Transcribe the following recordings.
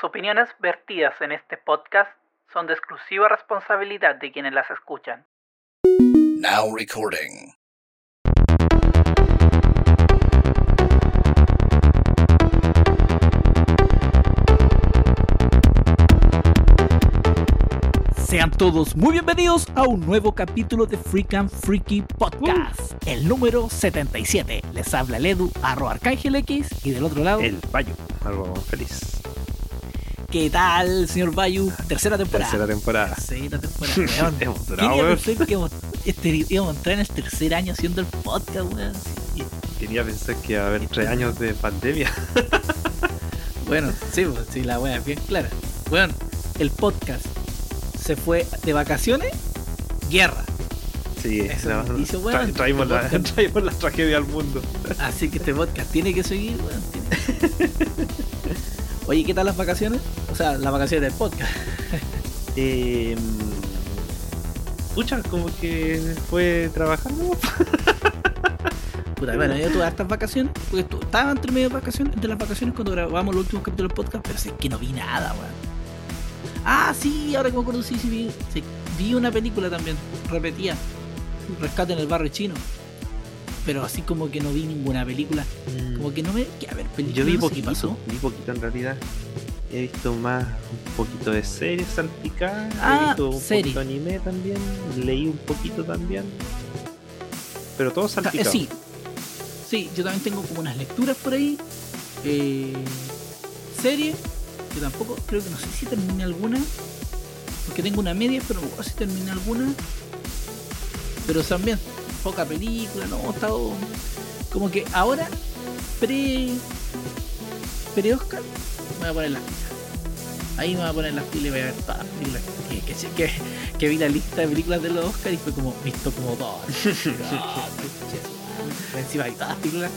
Las opiniones vertidas en este podcast son de exclusiva responsabilidad de quienes las escuchan. Now recording. Sean todos muy bienvenidos a un nuevo capítulo de Freak and Freaky Podcast, el número 77. Les habla el Edu, arroba Arcángel X, y del otro lado, El Bayo, algo feliz. ¿Qué tal, señor Bayu? Tercera temporada. Tercera temporada. Tercera temporada, weón. Hemos ¿Quién durado, iba a weón. pensar que íbamos, este, íbamos a entrar en el tercer año haciendo el podcast, weón? Quería pensar que iba a haber tres años de pandemia. Bueno, sí, pues, sí, la wea es bien clara. Bueno, el podcast se fue de vacaciones, guerra. Sí, Eso no, es no, noticia, tra- weón. traímos, la, traímos la tragedia al mundo. Así que este podcast tiene que seguir, weón. Oye, ¿qué tal las vacaciones? O sea, las vacaciones del podcast. Eh, pucha, como que fue trabajando. Puta, bueno, yo tuve hartas vacaciones, porque tu- estaba entre medio de vacaciones, entre las vacaciones cuando grabamos los últimos capítulos del podcast, pero sí que no vi nada, weón. Ah, sí, ahora que me acuerdo, sí, sí vi, sí, vi una película también, repetía, Rescate en el barrio chino. Pero así como que no vi ninguna película, como que no me... Que, a ver, película, Yo vi no sé poquito, pasó. vi poquito en realidad. He visto más un poquito de series salpicadas, Ah, he visto un serie. poquito de anime también, leí un poquito también. Pero todo eh, salpicado. sí, sí, yo también tengo como unas lecturas por ahí. Eh, serie, que tampoco, creo que no sé si terminé alguna. Porque tengo una media, pero no sé si terminé alguna. Pero también, poca película, no, he estado. Como que ahora, pre. pre Oscar, me voy a poner las pilas. Ahí me voy a poner las pilas y voy a ver todas las películas que, que, que, que vi la lista de películas de los Oscar y fue como, visto como dos. Ah, Encima hay todas las películas.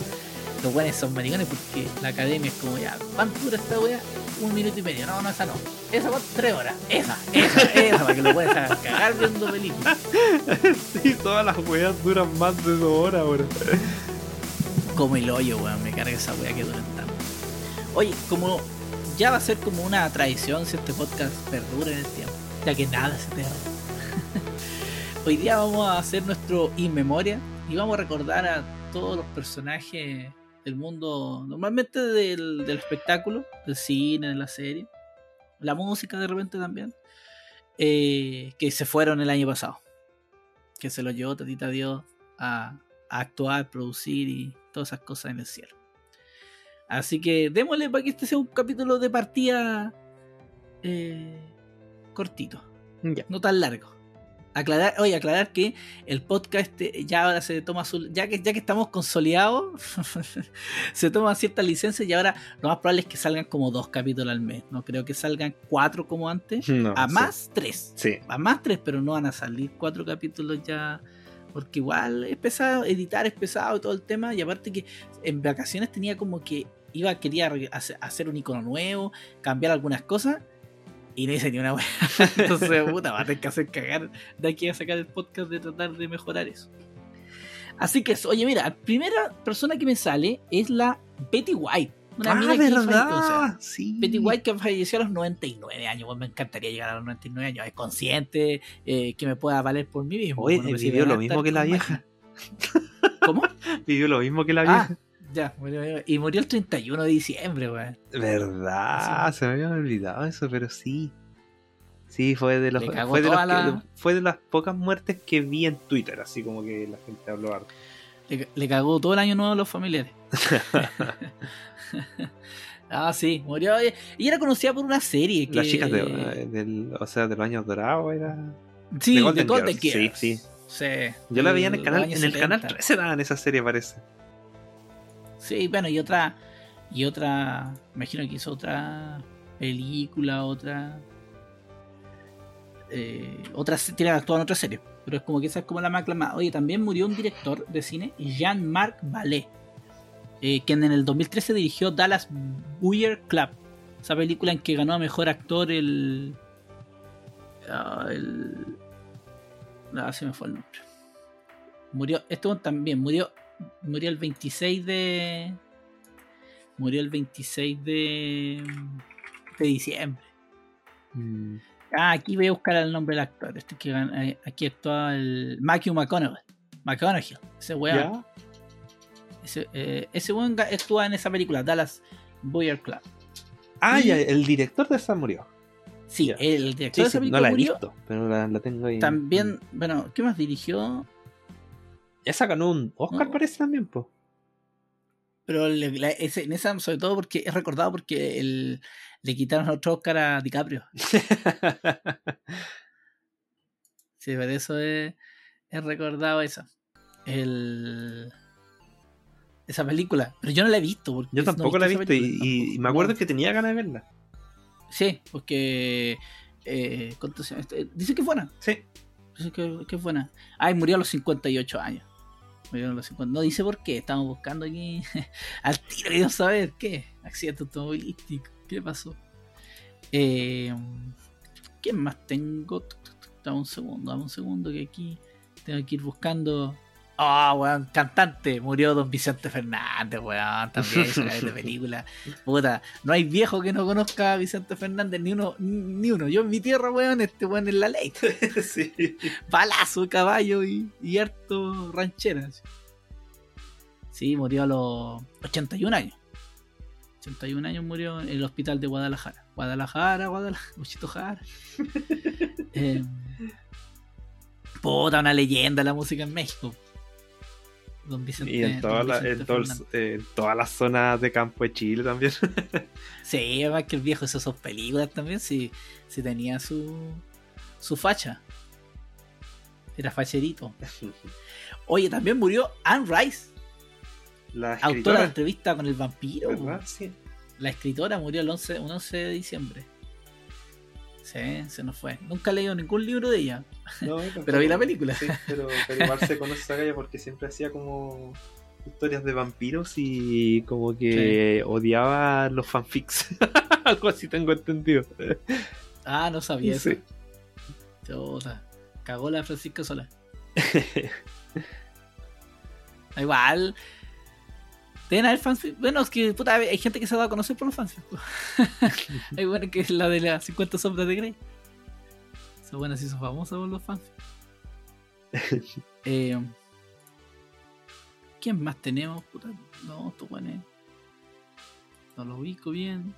Los buenos son maricones porque la academia es como ya, ¿cuánto dura esta wea? Un minuto y medio. No, no, esa no. Esa va tres horas. Esa, esa, esa, para que lo puedas cagar viendo películas. Sí, todas las weas duran más de dos horas ahora. Como el hoyo, weón. Me carga esa wea que duran tanto. Oye, como ya va a ser como una tradición si este podcast perdura en el tiempo, ya que nada se eterno. Hoy día vamos a hacer nuestro In Memoria y vamos a recordar a todos los personajes del mundo, normalmente del, del espectáculo, del cine, de la serie, la música de repente también, eh, que se fueron el año pasado. Que se los llevó Tatita Dios a, a actuar, producir y todas esas cosas en el cielo. Así que démosle para que este sea un capítulo de partida eh, cortito, Ya. no tan largo. Aclarar, oye, aclarar que el podcast este ya ahora se toma su, ya que ya que estamos consolidados, se toma ciertas licencias y ahora lo más probable es que salgan como dos capítulos al mes. No creo que salgan cuatro como antes, No, a sí. más tres Sí. a más tres, pero no van a salir cuatro capítulos ya. Porque igual es pesado, editar es pesado todo el tema. Y aparte que en vacaciones tenía como que iba, quería hacer un icono nuevo, cambiar algunas cosas. Y no hice ni una wea. Entonces, puta, va a tener que hacer cagar de aquí a sacar el podcast de tratar de mejorar eso. Así que, oye, mira, la primera persona que me sale es la Betty White. Una ah, mina que falleció, o sea, verdad. Sí. Betty White que falleció a los 99 años. Bueno, me encantaría llegar a los 99 años. Es consciente eh, que me pueda valer por mí mismo. Oye, Bueno, si vivió lo mismo que la con vieja. ¿Cómo? Vivió lo mismo que la Ah, vieja. Ya. murió- murió- Y murió el 31 de diciembre, weón. Verdad, se me había olvidado eso, pero sí. Sí, fue de, los, fue, de los toda que- la- fue de las pocas muertes que vi en Twitter, así como que la gente habló harto. Le, le cagó todo el año nuevo a los familiares. ah, sí, murió. Y era conocida por una serie. Que... Las chicas de, eh, del, o sea, de los años dorados era. Sí, de de Golden Girls, Girls. sí, Sí. Yo la veía en el canal, en el canal 70. 13 daban esa serie, parece. Sí, bueno, y otra. Y otra. Imagino que hizo otra película, otra. Eh, otra se- tiene actuado en otra serie. Pero es como que esa es como la más aclamada. Oye, también murió un director de cine, Jean-Marc Vallée, eh, quien en el 2013 dirigió Dallas Buyer Club. Esa película en que ganó a mejor actor el. ah, el. Ah, se me fue el nombre. Murió. Esto también murió. Murió el 26 de. Murió el 26 de. de diciembre. Mm, Ah, aquí voy a buscar el nombre del actor. Este que eh, aquí actúa el Matthew McConaughey. McConaughey. Ese weón. Ese, eh, ese weón actúa en esa película, Dallas Boyer Club. Ah, Y- ya, el director de esa murió. Sí, el director Sí, de esa no película la he murió. visto, pero la, la tengo ahí. También, bueno, ¿qué más dirigió? Esa ganó un Oscar, No. parece también, po. Pero le- la- ese- en esa, sobre todo porque es recordado porque el- le quitaron otro Oscar a DiCaprio. Sí, por eso es, es recordado esa. El, esa película. Pero yo no la he visto. Porque Yo no tampoco la he visto y, película, y- y tampoco. me acuerdo No. que tenía ganas de verla. Sí, porque. Eh. Este, Dice que es buena. Sí. Dice que, que es buena. Ay, murió a los 58 años. Murió a los 50. No dice por qué. Estamos buscando aquí. Al tiro queremos saber qué. Accidente automovilístico. ¿Qué pasó? Eh, ¿Quién más tengo? Dame un segundo, dame un segundo que aquí tengo que ir buscando. Ah, weón, cantante. Murió Don Vicente Fernández, weón. También de película. Puta, no hay viejo que no conozca a Vicente Fernández, ni uno, ni uno. Yo en mi tierra, weón, este weón es la ley. sí. Balazo, caballo y, y harto ranchera. así. Sí, murió a los 81 años. 81 años murió en el hospital de Guadalajara. Guadalajara, Guadalajara, Luchito Jara. Eh, puta, una leyenda la música en México. Don Vicente. Y en, toda la- en, todo en todas las zonas de campo de Chile también. Sí, además que el viejo hizo sus películas también, sí, sí tenía su, su facha. Era facherito. Oye, también murió Anne Rice, La autora de entrevista con el vampiro. La escritora murió el 11, un 11 de diciembre. Sí, se nos fue. Nunca he leído ningún libro de ella, No, pero vi la película. Sí, pero, pero igual se conoce esa galla porque siempre hacía como historias de vampiros y como que odiaba los fanfics. Algo así tengo entendido. Ah, no sabía eso. Sí. Chuta, Cagó la Francisca Sola. Igual. Deben haber fans. Bueno, es que puta, hay gente que se ha dado a conocer por los fans. hay bueno que es la de las 50 sombras de Grey. Esa buena se hizo famosa por los fans. Eh, ¿Quién más tenemos? Puta, no, estos buenos. No lo ubico bien.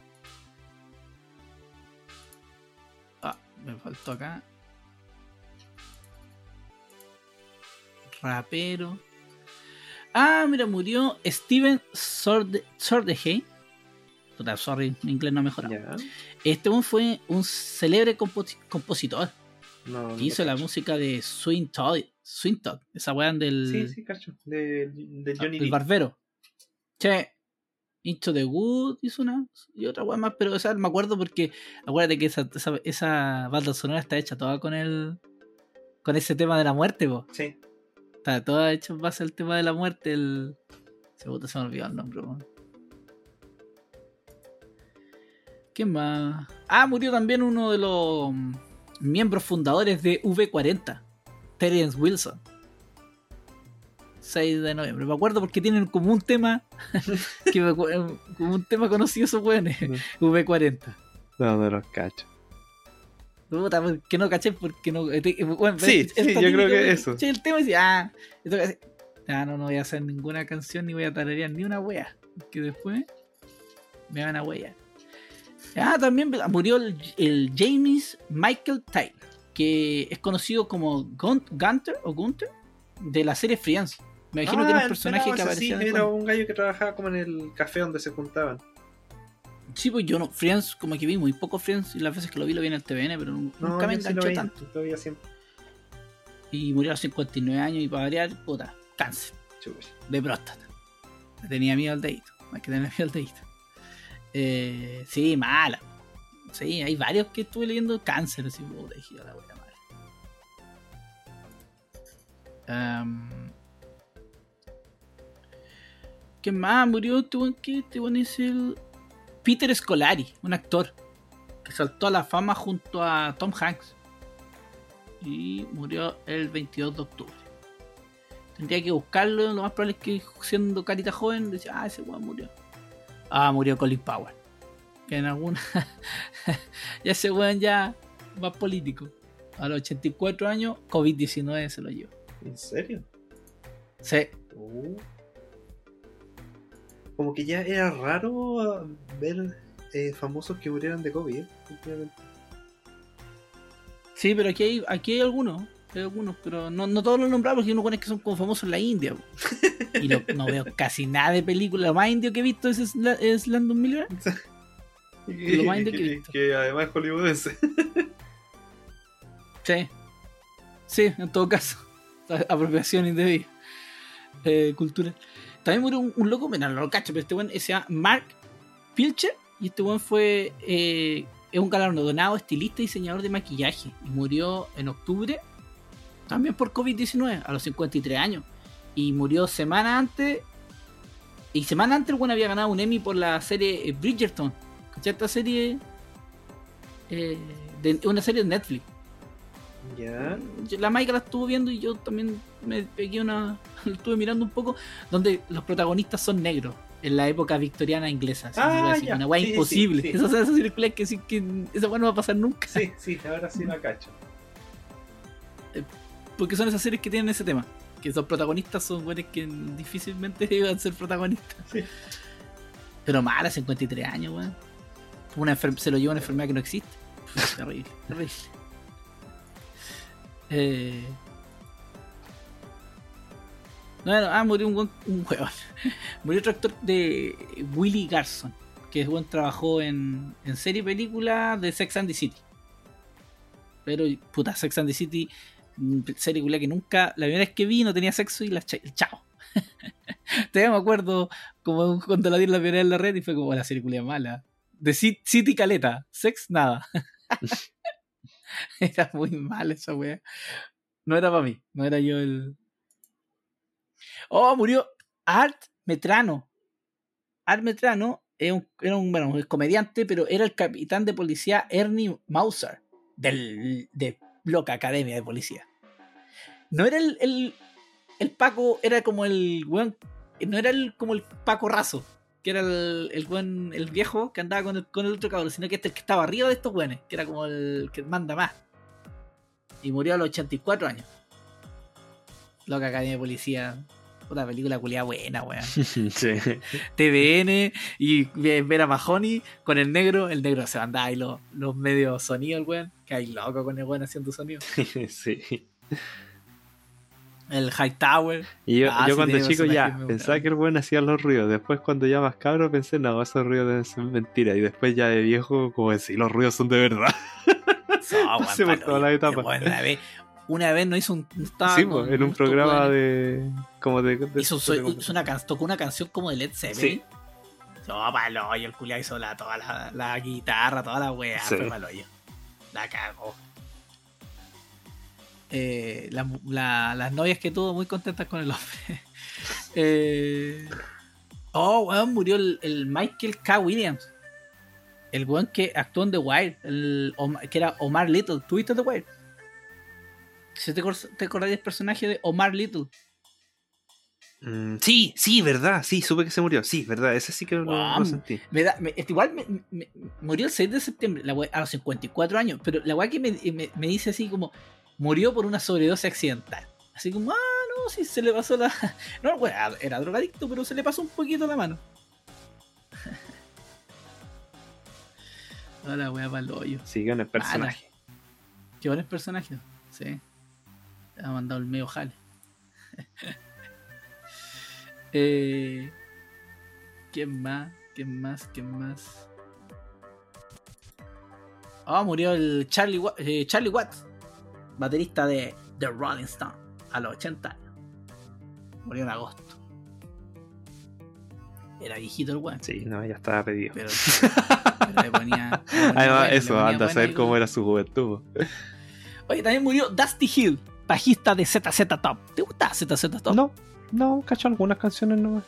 Ah, me faltó acá. Rapero. Ah, mira, murió Steven Sorde Sordehey. Puta, sorry, mi inglés no ha mejorado. Ya. Este un fue un célebre composi- compositor No, no que hizo la música de Swing Todd. Swing Todd, esa weá del, Sí, sí, cacho. De, de Johnny Depp. barbero. Che, Into the Wood hizo una y otra weá más, pero o sea, me acuerdo porque acuérdate que esa, esa, esa banda sonora está hecha toda con el con ese tema de la muerte, po. Sí. Está toda hecha en base al tema de la muerte. El... Se, puta, se me olvidó el nombre, weón. ¿Quién más? Ah, murió también uno de los mm, miembros fundadores de V40, Terence Wilson. 6 de noviembre. Me acuerdo porque tienen como un tema. que me acu- como un tema conocido esos weones. V40. No, no los cacho. Puta, que no caché porque no. eh, eh, bueno, Sí, esta sí, yo creo que eso. el tema y decía, ah, hace- ah, no, no voy a hacer ninguna canción ni voy a tararear ni una wea. Que después me van a wea. Ah, también murió el, el James Michael Tyler, que es conocido como Gun- Gunter o Gunter de la serie Friends. Me imagino que era un personaje que aparecía sí, era un gallo que trabajaba como en el café donde se juntaban. Sí, pues yo no, Friends, como que vi muy poco Friends y las veces que lo vi lo vi en el TVN, pero nu- No, nunca me sí enganchó tanto. veía siempre. Y murió a los 59 años y para variar, puta, cáncer de próstata. Le tenía miedo al dedito, hay que tener miedo al dedito. Eh, sí, mala. Sí, hay varios que estuve leyendo cáncer, así, puta, dije, la wea madre. Am, ¿Qué más? Murió este buen que este buen es el Peter Scolari, un actor que saltó a la fama junto a Tom Hanks y murió el 22 de octubre. Tendría que buscarlo, lo más probable es que siendo carita joven decía, ah, ese weón murió. Ah, murió Colin Powell. Que en alguna. ya ese weón ya va político. A los 84 años, COVID-19 se lo llevó. ¿En serio? Sí. Uh. Como que ya era raro ah, ver eh, famosos que murieran de COVID, ¿eh? Sí, pero aquí hay, aquí hay algunos. Hay algunos, pero no, no todos los nombramos porque uno pone que son como famosos en la India. po. Y lo- no veo casi nada de película. Lo más indio que he visto es, Sla- es Landon Miller. Lo más indio que he visto. que además es hollywoodense. Sí. Sí, en todo caso. Apropiación indebida. Eh, cultural. También murió un, loco, mira, no lo cacho, pero este buen se llama Mark Pilcher. Y este buen fue. eh, es un galardonado estilista y diseñador de maquillaje. Y murió en octubre. También por COVID-19, a los 53 años. Y murió semana antes. Y semana antes el buen había ganado un Emmy por la serie Bridgerton. ¿Cachai? Esta serie. eh, de, una serie de Netflix. Ya. La Maika la estuvo viendo y yo también me pegué una. estuve mirando un poco. Donde los protagonistas son negros. En la época victoriana inglesa. Ah, así, una wea Sí, imposible. sí, sí. Esas películas que que esa wea no va a pasar nunca. Sí, sí, ahora sí la cacho. Porque son esas series que tienen ese tema. Que los protagonistas son weones que difícilmente iban a ser protagonistas. Sí. Pero mala, 53 años, weón. Se lo lleva una enfermedad que no existe. Pff, terrible, terrible. Eh... Bueno, ah, murió un, un huevón. Murió otro actor de Willy Garson. Que es buen trabajó en, en serie y película de Sex and the City. Pero, puta, Sex and the City, mm, serie culiá que nunca, la primera vez que vi no tenía sexo y la cha- chao. Todavía me acuerdo como cuando la di la primera en la red y fue como "Oh, la serie mala. De Ci- City Caleta, sex nada. era muy mal esa wea. No era para mí, no era yo el. Oh, murió Art Metrano. Art Metrano es un- era un, bueno, un comediante, pero era el capitán de policía Ernie Mauser del, de Loca Academia de Policía. No era el, el, el Paco, era como el weón, no era el, como el Paco Razo, que era el, el weón, el viejo que andaba con el, con el otro cabrón, sino que este el que estaba arriba de estos weones, que era como el que manda más. Y murió a los 84 años. Loca Academia de Policía. Una película culiada buena, weón. sí. TVN y ver a Mahoney con el negro. El negro se mandaba ahí los, los medios sonidos, weón. Que hay loco con el weón haciendo sonido. sí. El High Tower. Y yo, Ah, yo sí, cuando chico ya pensaba que el buen hacía los ruidos. Después cuando ya más cabro pensé, no, esos ruidos deben ser mentira. Y después ya de viejo, como decir, los ruidos son de verdad. No, por toda la etapa. una vez, una vez no hizo un. estaba sí, con pues, en un programa de. como de. de- Hizo, una tocó una canción como de Led Zeppelin. No, palo, el culiao hizo la, toda la, la guitarra, toda la weá, Sí. fue palo yo. La cagó. Eh, la- la- las novias que tuvo muy contentas con el hombre. Eh, oh, weón, murió el, el Michael K. Williams. El weón que actuó en The Wire, el, que era Omar Little. ¿Tuviste The Wire? ¿Se te, te acordás del personaje de Omar Little? Mm, sí, sí, verdad. Sí, supe que se murió. Sí, verdad. Ese sí que lo, Guau. lo sentí. Me da, me- este, igual me, me- murió el 6 de septiembre, la wea- a los 54 años, pero la weá que me, me- me dice así como, murió por una sobredosis accidental. Así como, ah, no, sí, se le pasó la... No, weá, era drogadicto, pero se le pasó un poquito la mano. No, la weá para el hoyo. Sí, con el personaje. Qué buenos personajes, sí. Te ha mandado el medio jale. eh, ¿Quién más? ¿Quién más? ¿Quién más? Ah, murió el Charlie, Wa- eh, Charlie Watts, baterista de The Rolling Stone, a los 80 años. Murió en agosto. Era viejito el weón. Sí, no, ya estaba pedido. Pero, pero le ponía. le ponía Además, eso, ponía anda a saber cómo era su juventud. Oye, también murió Dusty Hill, bajista de ZZ Top. ¿Te gusta ZZ Top? No, no, cacho algunas canciones nomás.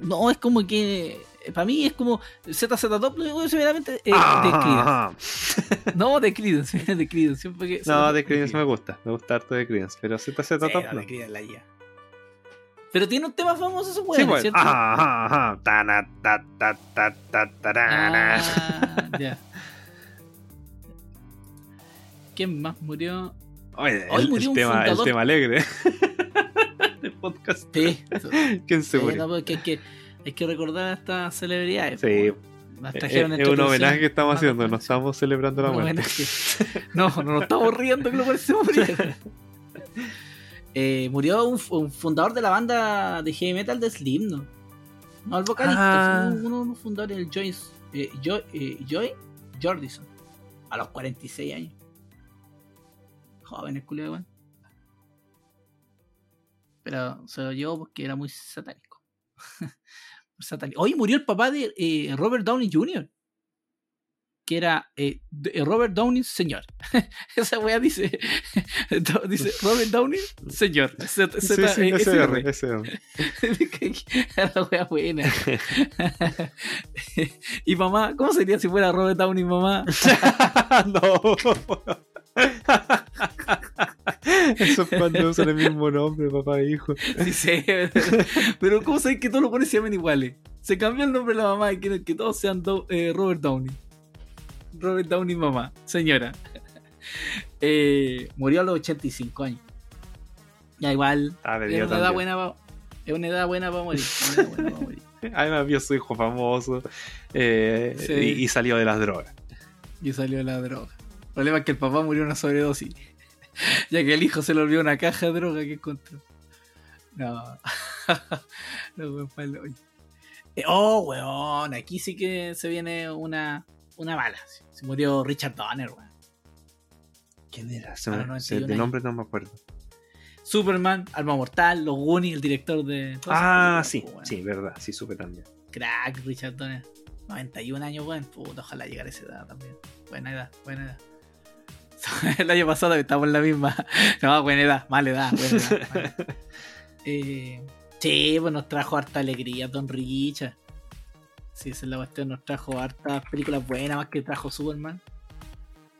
No, es como que. Para mí es como ZZ Top, lo digo severamente. Eh, de Ah, Creedence. No, de Creedence, de Creedence. siempre que- no, de Creedence me gusta. Me gusta harto de Creedence. Pero ZZ Sí, Top no, no. de Creedence la guía. Pero tiene un tema famoso Sí, weón, pues. ¿cierto? Ajá, ajá, ajá. Tana, ta, ta, ta, ta, tarana. Ah, ya. ¿Quién más murió? Oye, Hoy el, murió el un tema, el tema alegre podcast. Sí. ¿Quién se Sí, murió? no, porque hay que, hay que recordar a estas celebridades. Sí, po. Las es, trajeron es entre un homenaje que estamos haciendo, no estamos celebrando la muerte. No, no nos estamos riendo que lo parecemos eh, Murió un, un fundador de la banda de heavy metal de Slipknot. No, el vocalista, Ah. uno de los fundadores, el Joyce, eh, Joy, eh, Joy Jordison, a los 46 años. Joven el culiao, weón. Pero se lo llevó porque era muy satánico. satánico. Hoy murió el papá de eh, Robert Downey Jr. Que era eh, de- Robert Downey señor. Esa weá dice, dice Robert Downey señor. Z- Sí, Z- sí, eh, SR, SR. La wea buena. y mamá, ¿cómo sería si fuera Robert Downey mamá? no. Eso es cuando usan el mismo nombre, papá e hijo. Sí, sí. Pero ¿cómo sabes que todos los pones se llaman iguales? Se cambió el nombre de la mamá y quieren que todos sean Do- eh, Robert Downey. Robert Downey mamá, señora. Eh, murió a los 85 años. Ya igual, Ah, es una edad buena para es una edad buena para morir. Además vio a su hijo famoso eh, Sí. y, y salió de las drogas. Y salió la droga. El problema es que el papá murió de una sobredosis. ya que el hijo se le olvidó una caja de droga que encontró. No. no, weón. Eh, Oh, weón. Aquí sí que se viene una, una bala. Se murió Richard Donner, weón. ¿Quién era? Se me- se- 91 de nombre no me acuerdo. Superman, Alma Mortal, Los Goonies, el director de. Ah, sí, weón. sí, verdad, sí supe también. Crack, Richard Donner. 91 años, weón. Puta, ojalá llegar a esa edad también. Buena edad, buena edad. El año pasado estamos en la misma. No, buena edad, mala edad, buena edad. mala. Eh, sí, pues nos trajo harta alegría Don Richard. Sí, esa es la cuestión. Nos trajo hartas películas buenas, más que trajo Superman.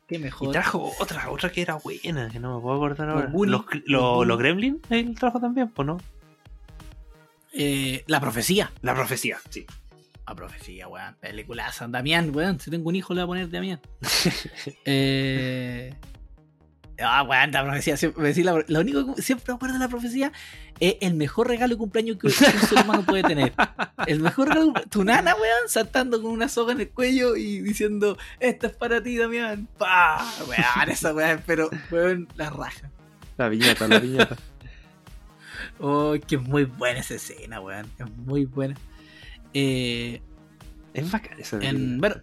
Qué Y mejor. trajo otra, otra que era buena, que no me puedo acordar ahora. Los, los los, los Gremlins, él trajo también, pues no. Eh, la profecía. La profecía, sí. La profecía, weón. Peliculaza. Damián, weón. Si tengo un hijo, le voy a poner Damián. eh. Ah, weón, la profecía. Siempre, la- lo único que siempre me acuerdo de la profecía es el mejor regalo de cumpleaños que un ser humano puede tener. El mejor regalo. Tu nana, weón, saltando con una soga en el cuello y diciendo: Esto es para ti, Damián. ¡Pah! Weón, esa weón, pero, weón, la raja. La viñeta, la viñeta. Oh, que es muy buena esa escena, weón. Es muy buena. Eh, es bacán esa En, bueno,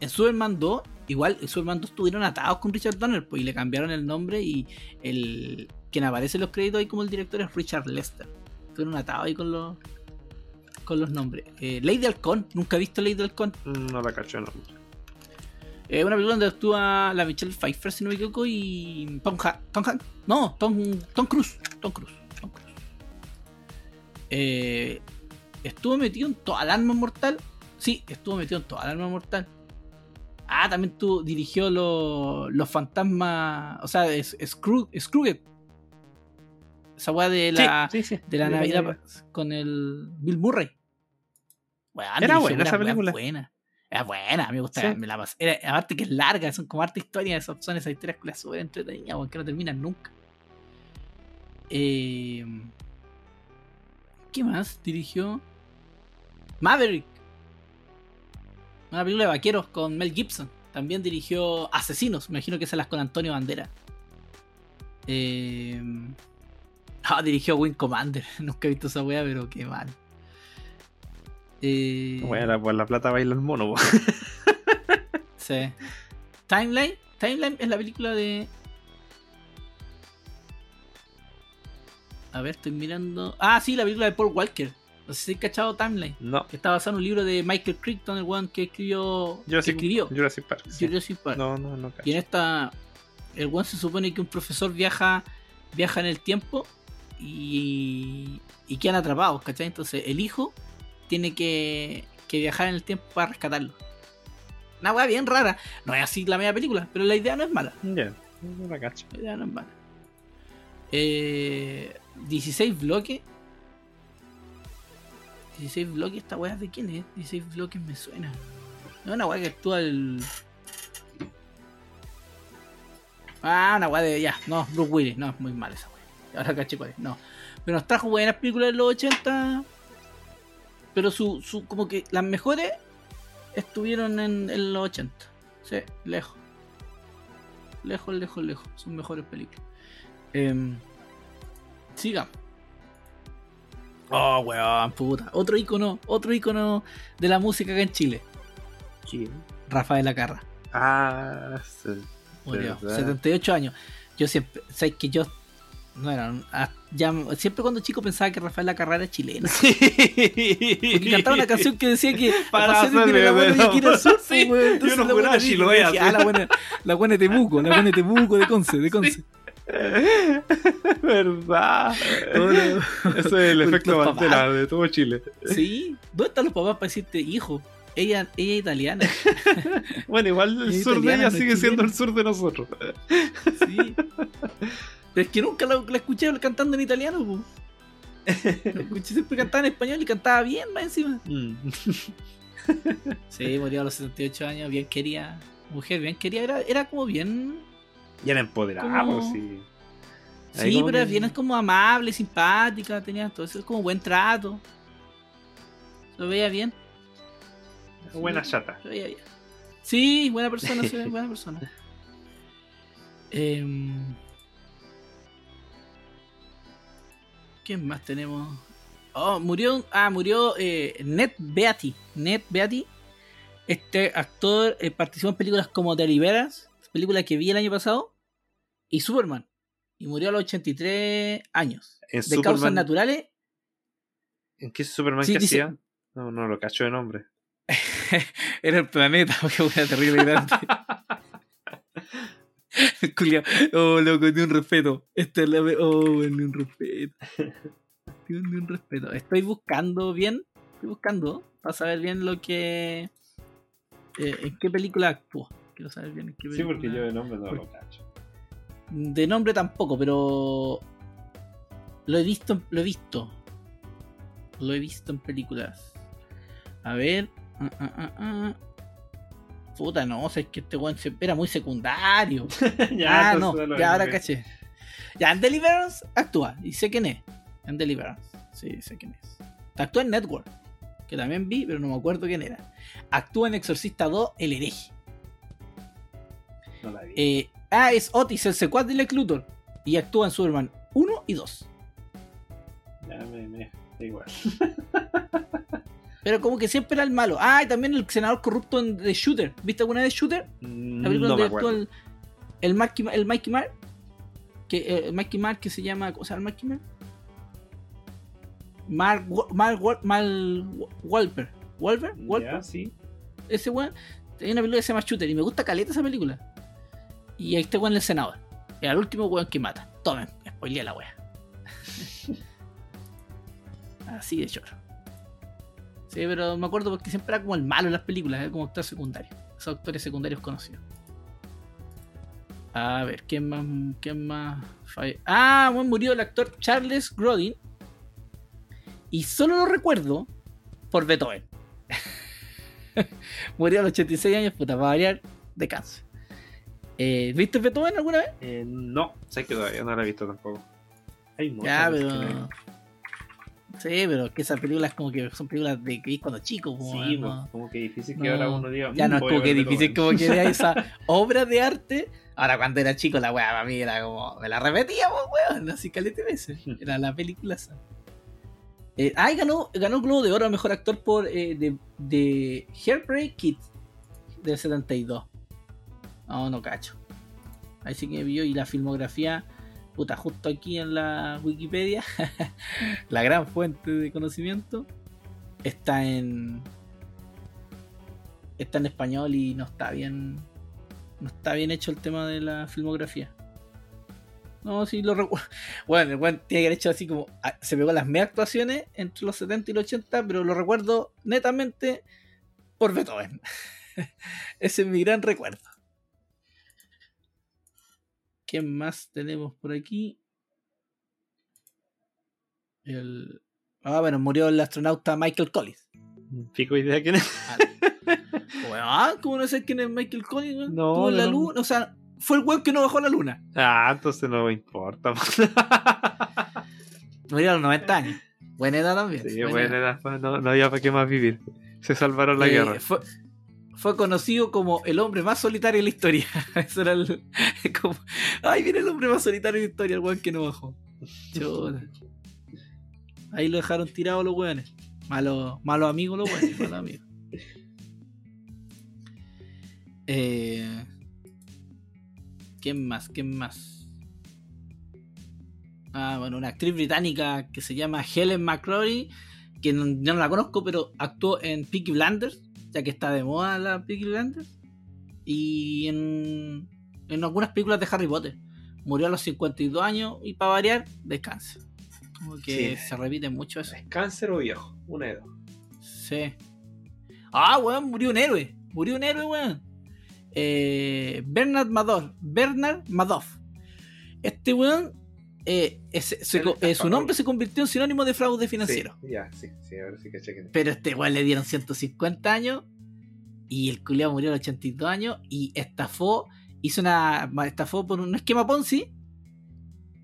en Superman 2, igual en Superman 2 estuvieron atados con Richard Donner pues, y le cambiaron el nombre y el quien aparece en los créditos ahí como el director es Richard Lester. Estuvieron atados ahí con los con los nombres. Eh, Lady Halcón, nunca he visto Lady Halcón. No la cacho, no. Es una película donde actúa la Michelle Pfeiffer, si no me equivoco, y Tom Ha- Tom Han- no, Tom, Tom Cruise. Tom Cruise. Tom Cruise. Eh, estuvo metido en toda el arma mortal. Sí, estuvo metido en toda el arma mortal. Ah, también tú dirigió lo- los fantasmas. O sea, es, Scroo- Scrooge. Esa weá de la, sí, sí. de la Navidad con el Bill Murray. Era buena esa película. buenas. Era buena, me gusta. Me la pasé. Era, aparte que es larga, son como harta historia, esas son esas historias que las súper entretenidas, que no terminan nunca. Eh, ¿Qué más dirigió? Maverick. Una película de vaqueros con Mel Gibson. También dirigió Asesinos. Me imagino que esas las con Antonio Bandera. Eh, ah, dirigió Wing Commander. Nunca he visto esa wea, pero qué mal. Eh, Bueno, por la plata baila el mono. Sí. Timeline. Timeline es la película de. A ver, estoy mirando. Ah, sí, la película de Paul Walker. No sé si has cachado Timeline. No. Que está basado en un libro de Michael Crichton, el one que escribió. que Jurassic, escribió Jurassic Park. sí. Jurassic Park. No, no, no Y cacho. en esta. El one se supone que un profesor viaja. Viaja en el tiempo. Y. Y quedan atrapados, ¿cachai? Entonces el hijo tiene que. que viajar en el tiempo para rescatarlo. Una weá bien rara. No es así la media película, pero la idea no es mala. Ya, no la cacho. La idea no es mala. Eh, 16 bloques. 16 bloques, esta weá de quién es? 16 bloques me suena. No, una weá que actúa el. Ah, una weá de. Ya, no, Bruce Willis. No, es muy mal esa weá. Ahora caché cuál es. No. Pero nos trajo buenas películas de los 80. Pero su, su. Como que las mejores estuvieron en, en los 80. Sí, lejos. Lejos, lejos, lejos. Son mejores películas. Em, sigamos. Oh, weón, puta. Otro icono, otro icono de la música acá en Chile. ¿Quién? Rafael Acarra. Ah, sí. Murió. ¿Verdad? 78 años. Yo siempre, sabes que yo no era, ah, ya, siempre cuando chico pensaba que Rafael Acarra era chileno. Porque cantaba una canción que decía que Para hacer hacerle la buena y sur, Sí, pues, yo no juraba Chiloé, Ah, la buena, la buena de Temuco, la buena de Temuco, de Conce, de Conce. ¿Verdad? Ese es el efecto los Mandela de todo Chile. Sí, ¿dónde están los papás para decirte, hijo? Ella, ella es italiana. Bueno, igual el sur de ella no sigue siendo el sur de nosotros. Sí. Pero es que nunca la, la escuché cantando en italiano, po. La escuché siempre cantaba en español y cantaba bien más encima. Mm. Sí, murió a los 78 años, bien quería. Mujer, bien quería. Era, era como bien. Y era empoderado, ¿Cómo? sí. Ahí Sí, pero que- bien como amable, simpática, tenía todo eso, como buen trato. Se veía bien. Buena chata. veía bien. Sí, buena persona, ve buena persona. Em, ¿Quién más tenemos? Oh, murió. Ah, murió eh, Ned Beatty. Ned Beatty. Este actor eh, participó en películas como Deliveras, película que vi el año pasado, y Superman. Y murió a los 83 años. De causas naturales. ¿En qué Superman Sí, que dice- hacía? No, no lo cacho de nombre. Era el planeta, porque era terrible grande. Oh, loco, ni un respeto. Esta es la Oh, ni un respeto. Ni un, ni un respeto. Estoy buscando bien. Estoy buscando para saber bien lo que. eh, en qué película actuó. Bien Sí, porque yo de nombre no lo cacho. De nombre tampoco, pero. Lo he visto, lo he visto. Lo he visto en películas. A ver. ah, ah, ah. Puta, no, o sea, es que este weón se- era muy secundario. ah, no, ya ahora caché. Ya, en Deliverance actúa, y sé quién es. En Deliverance, sí, sé quién es. Actúa en Network, que también vi, pero no me acuerdo quién era. Actúa en Exorcista 2, El hereje. No la vi. Eh, ah, es Otis, el secuaz de Lex Luthor. Y actúa en Superman 1 y 2. Ya me, me, da igual. Pero como que siempre era el malo. Ah, y también el senador corrupto en The Shooter. ¿Viste alguna vez Shooter? La película No donde actúa el, el, Marky, el Mikey Mark. Que, eh, el Mikey Mark que se llama. ¿Cómo se llama el Mikey Mark? Mark, Mark, Wa- Mal Walper. ¿Walper? ¿Walper? Sí. Ese weón. Hay una película que se llama Shooter y me gusta caleta esa película. Y este weón es el senador. Y al último weón que mata. Tomen, spoileé la wea. Así de choro. Sí, pero me acuerdo porque siempre era como el malo en las películas, era como actor secundario. Esos actores secundarios conocidos. A ver, ¿quién más? ¿Quién más? falle- Ah, bueno, murió el actor Charles Grodin. Y solo lo recuerdo por Beethoven. murió a los 86 años, puta, para variar, de cáncer. Eh, ¿Viste Beethoven alguna vez? Eh, no, sé que todavía no la he visto tampoco. Hay muchas Ya, pero. no- Sí, pero es que esas películas como que son películas de que vi cuando chico. Como, Sí, no- como que difícil que no, ahora uno diga. ya "Mm, no es voy a como que difícil Beethoven". como que vea esa obra de arte. Ahora cuando era chico la weá para mí era como. Me la repetíamos, weón, así calete veces. Era la película esa. Eh, ah, ganó, ganó el Globo de Oro a Mejor Actor por eh, de, de Hairspray Kid del 72. No, no cacho. Ahí sí que vio y la filmografía, puta, justo aquí en la Wikipedia, la gran fuente de conocimiento, está en está en español y no está bien no está bien hecho el tema de la filmografía. No, sí lo recuerdo. Bueno, el weón tiene que haber hecho así como. ah, Se pegó las mega actuaciones entre los 70 y los 80, pero lo recuerdo netamente por Beethoven. Ese es mi gran recuerdo. ¿Quién más tenemos por aquí? El. Ah, bueno, murió el astronauta Michael Collins. Pico idea quién es. Weón, ¿cómo no sé quién es Michael Collins? No, la no. luna, o sea, fue el weón que no bajó a la luna. Ah, entonces no me importa. Murió a los 90 años. Buena edad también. Sí, buena buena edad. edad, pues, no, no había para qué más vivir. Se salvaron la Eh, guerra. Fue, fue conocido como el hombre más solitario de la historia. Eso era el. Ay, viene el hombre más solitario de la historia, el weón que no bajó. Chuta. Ahí lo dejaron tirado los weones. Malos malos amigos los weones, malos amigos. Eh, ¿Quién más? ¿Quién más? Ah, bueno, una actriz británica que se llama Helen McCrory, que no, no la conozco, pero actuó en Peaky Blinders, ya que está de moda la Peaky Blinders, y en, en algunas películas de Harry Potter. Murió a los 52 años y para variar, de cáncer. Como que Sí. se repite mucho eso. ¿Es cáncer o viejo? De dos. Sí. Ah, weón, murió un héroe. Murió un héroe, weón. Eh, Bernard Madoff. Bernard Madoff. Este weón, eh, es- se- eh, su nombre se convirtió en sinónimo de fraude financiero. Sí, ya, sí, sí, ahora sí que chequen. Pero este weón le dieron 150 años. Y el culiao murió a los 82 años. Y estafó. Hizo una. Estafó por un esquema Ponzi.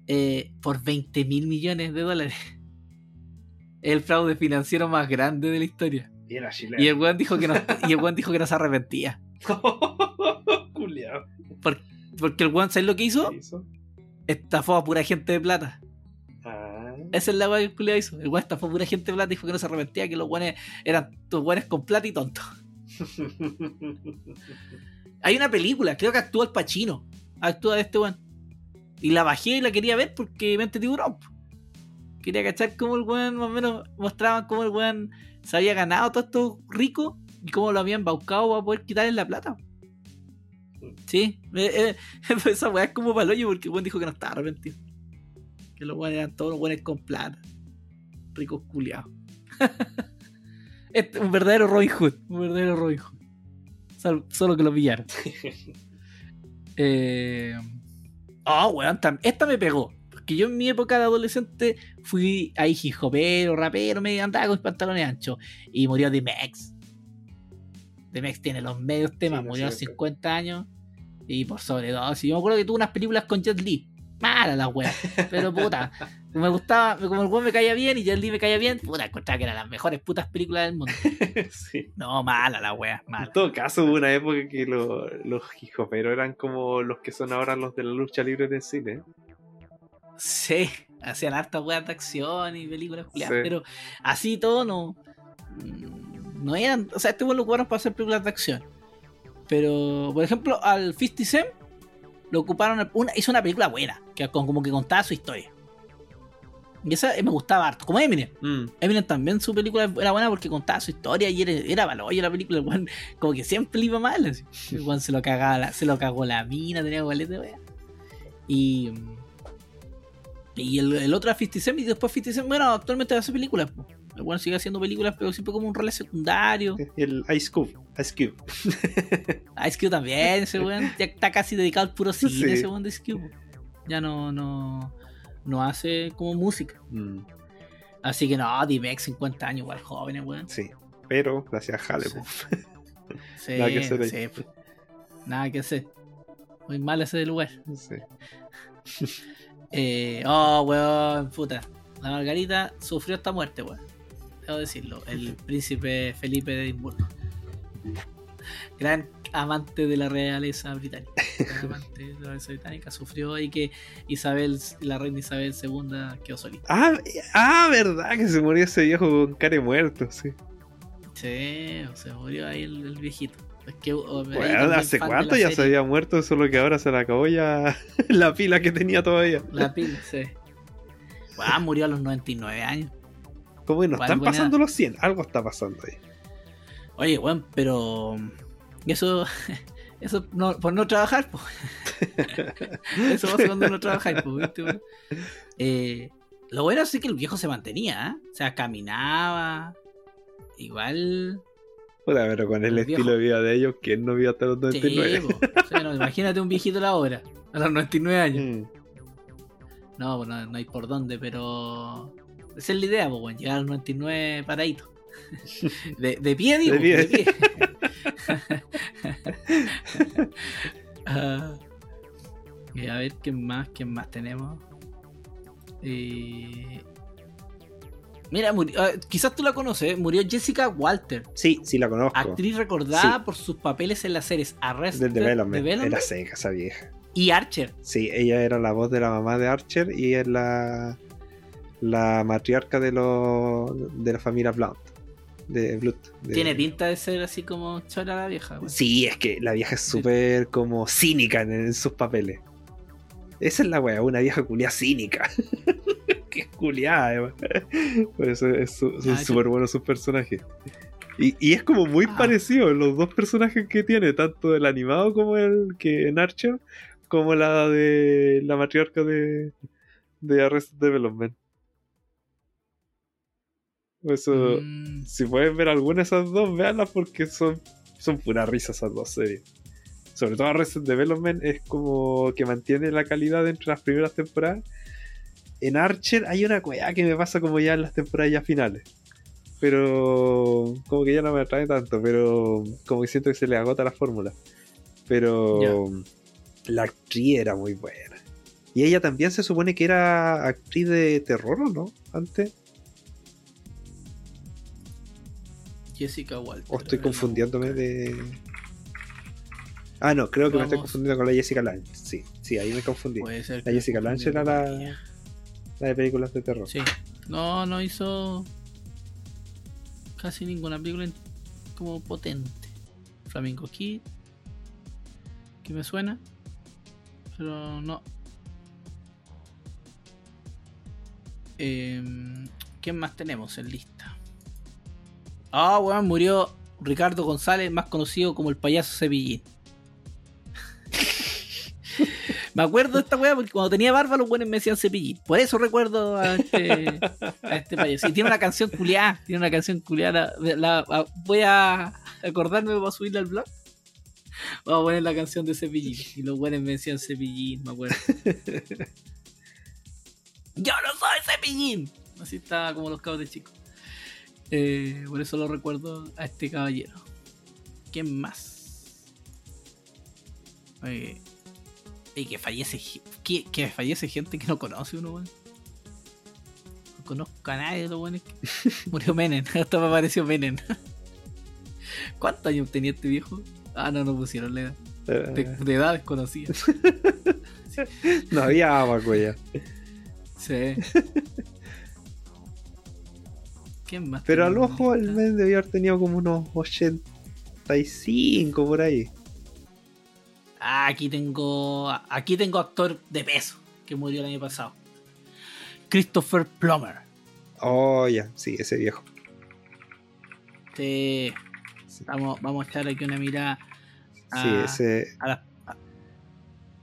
eh, por 20 mil millones de dólares. El fraude financiero más grande de la historia. Y era chileno. Y el weón dijo que no, y el dijo que no se arrepentía. Culeado. Porque el weón, ¿sabes lo que hizo? Estafó a pura gente de plata. Ah. Esa es la weá que el culiao hizo. El weón estafó a pura gente de plata y dijo que no se arrepentía, que los weones eran tus weones con plata y tontos. Hay una película, creo que actúa el Pachino. Actúa de este weón. Y la bajé y la quería ver porque mente tiburón. Quería cachar cómo el weón, más o menos, mostraban cómo el weón se había ganado todo esto rico y cómo lo habían embaucado para poder quitarle la plata. Sí, eh, eh, esa weá es como paloyo porque el dijo que no estaba arrepentido. Que los weones eran todos los weones con plata. Ricos culiados. este, un verdadero Robin Hood. Un verdadero Robin Hood. Solo que lo pillaron. eh... Oh, weón, esta me pegó. Porque yo en mi época de adolescente fui ahí hijopero, rapero, me andaba con pantalones anchos. Y murió D-Mex. D-Mex tiene los medios temas, Sí, murió a los cierto. 50 años. Y por sobredosis. Yo me acuerdo que tuvo unas películas con Jet Li. Mala la wea. Pero puta. Me gustaba, como el weón me caía bien y Jet Li me caía bien, puta, encontraba que eran las mejores putas películas del mundo. sí. No, mala la wea, mala. En todo caso, hubo una época que lo- los hijoperos eran como los que son ahora los de la lucha libre del cine. Sí, hacían hartas weas de acción y películas culiadas, Sí. pero así todo no. No eran. O sea, este weón lo ocuparon para hacer películas de acción. Pero, por ejemplo, al 50 Cent lo ocuparon. Una, hizo una película buena, que con- como que contaba su historia. Y esa eh, me gustaba harto, como Eminem. Mm. Eminem también su película era buena porque contaba su historia y era, era baloya la película. El weón como que siempre le iba mal. así. El weón se lo cagaba, la- se lo cagó la mina, tenía gualete de wea. Y. Y el, el otro era 50 Cent y después 50 Cent, bueno, actualmente hace películas. po. El weón sigue haciendo películas, pero siempre como un rol secundario. El Ice Cube. Ice Cube. Ice Cube también, ese weón ya está casi dedicado al puro cine, Sí. ese weón de Ice Cube. Ya no, no, no hace como música. Mm, Así que no, D-Mex 50 años, igual jóvenes, weón. sí. Pero gracias a Halle. Sí. Nada que hacer ahí. sí, pues. Nada que hacer. Muy mal ese lugar. Sí. Eh, oh, weón, puta. La Margarita sufrió esta muerte, weón. Debo decirlo. El príncipe Felipe de Edimburgo. Gran amante de la realeza británica. Gran amante de la realeza británica. Sufrió y que Isabel, la reina Isabel II quedó solita. Ah, ah, verdad que se murió ese viejo con cara de muerto, sí. Sí, se murió ahí el, el viejito. Es que, oh, Bueno, ¿hace cuánto ya se había muerto? Solo que ahora se le acabó ya la pila que tenía todavía. La pila, sí. Ah, murió a los 99 años. Como que no están pasando los 100, algo está pasando ahí. Oye, weón, pero. Eso. Eso no, por no trabajar, pues. Eso pasa cuando no trabajáis, pues. Eh, lo bueno es que el viejo se mantenía, ¿eh? O sea, caminaba. Igual. Puta, pero con el, El viejo. estilo de vida de ellos, ¿quién no vio hasta los Sí, 99? po. O sea, no, imagínate un viejito a la hora, a los 99 años. Mm, No, pues no, no hay por dónde, pero. Esa es la idea, pues, llegar al 99 paradito. De, de pie, digo, De pie. de pie. Ah, y a ver, ¿qué más? ¿Qué más tenemos? Eh, Mira, murió- ah, quizás tú la conoces, ¿eh? murió Jessica Walter, Sí, sí la conozco. actriz recordada Sí. por sus papeles en las series Arrested Development. Development Era seca esa vieja. y Archer. Sí, ella era la voz de la mamá de Archer y es la, la matriarca de, los de la familia Blunt. De de- Tiene pinta de ser así como chora la vieja. Sí, es que la vieja es súper como cínica en, en sus papeles. Esa es la wea, una vieja culiada cínica. que culiada, además. Por eso es su- Ah, súper buenos sus personajes. Y, y es como muy Ah. parecido los dos personajes que tiene, tanto el animado como el que en Archer, como la de la matriarca de, de Arrested Development. Eso, Mm, si pueden ver alguna de esas dos, véanlas porque son, son pura risa esas dos series. Sobre todo Resident Development es como que mantiene la calidad entre las primeras temporadas. En Archer hay una weá que me pasa como ya en las temporadas ya finales. Pero como que ya no me atrae tanto, pero como que siento que se le agota la fórmula. Pero la actriz era muy buena. Y ella también se supone que era actriz de terror, ¿o no? Antes. Jessica Walter. O estoy confundiéndome de. Ah, no, creo que me estoy confundiendo con la Jessica Lange. Sí, sí, ahí me confundí. Puede ser La Jessica Lange era la- de películas de terror. Sí. No, no hizo casi ninguna película como potente. Flamingo Kid. Que me suena. Pero no. Em, ¿Quién más tenemos en lista? Ah, weón, murió Ricardo González, más conocido como el payaso Cepillín. me acuerdo de esta weá porque cuando tenía barba los buenos me decían Cepillín. Por eso recuerdo a este, a este payaso. Y tiene una canción culiada. Tiene una canción culiada. la- la- la- voy a acordarme para subirla al blog. Vamos a poner la canción de Cepillín. Y los buenos me decían Cepillín, me acuerdo. ¡Yo no soy Cepillín! Así estaba como los cabos de chicos. Eh, por eso lo recuerdo a este caballero. ¿Quién más? Oye, y que fallece, que, que fallece gente que no conoce uno, weón. No conozco a nadie de los que murió Menem. Hasta me apareció Menem. ¿Cuántos años tenía este viejo? Ah, no, no pusieron la edad. De, Eh, de edad desconocida. no había abaco ya. Sí. ¿Quién más? Pero al ojo el men debió haber tenido como unos 85 por ahí. Ah, aquí tengo. Aquí tengo actor de peso que murió el año pasado. Christopher Plummer. Oh, ya, sí, ese viejo. Sí, vamos, vamos a echar aquí una mirada a, Sí, ese, a las, a-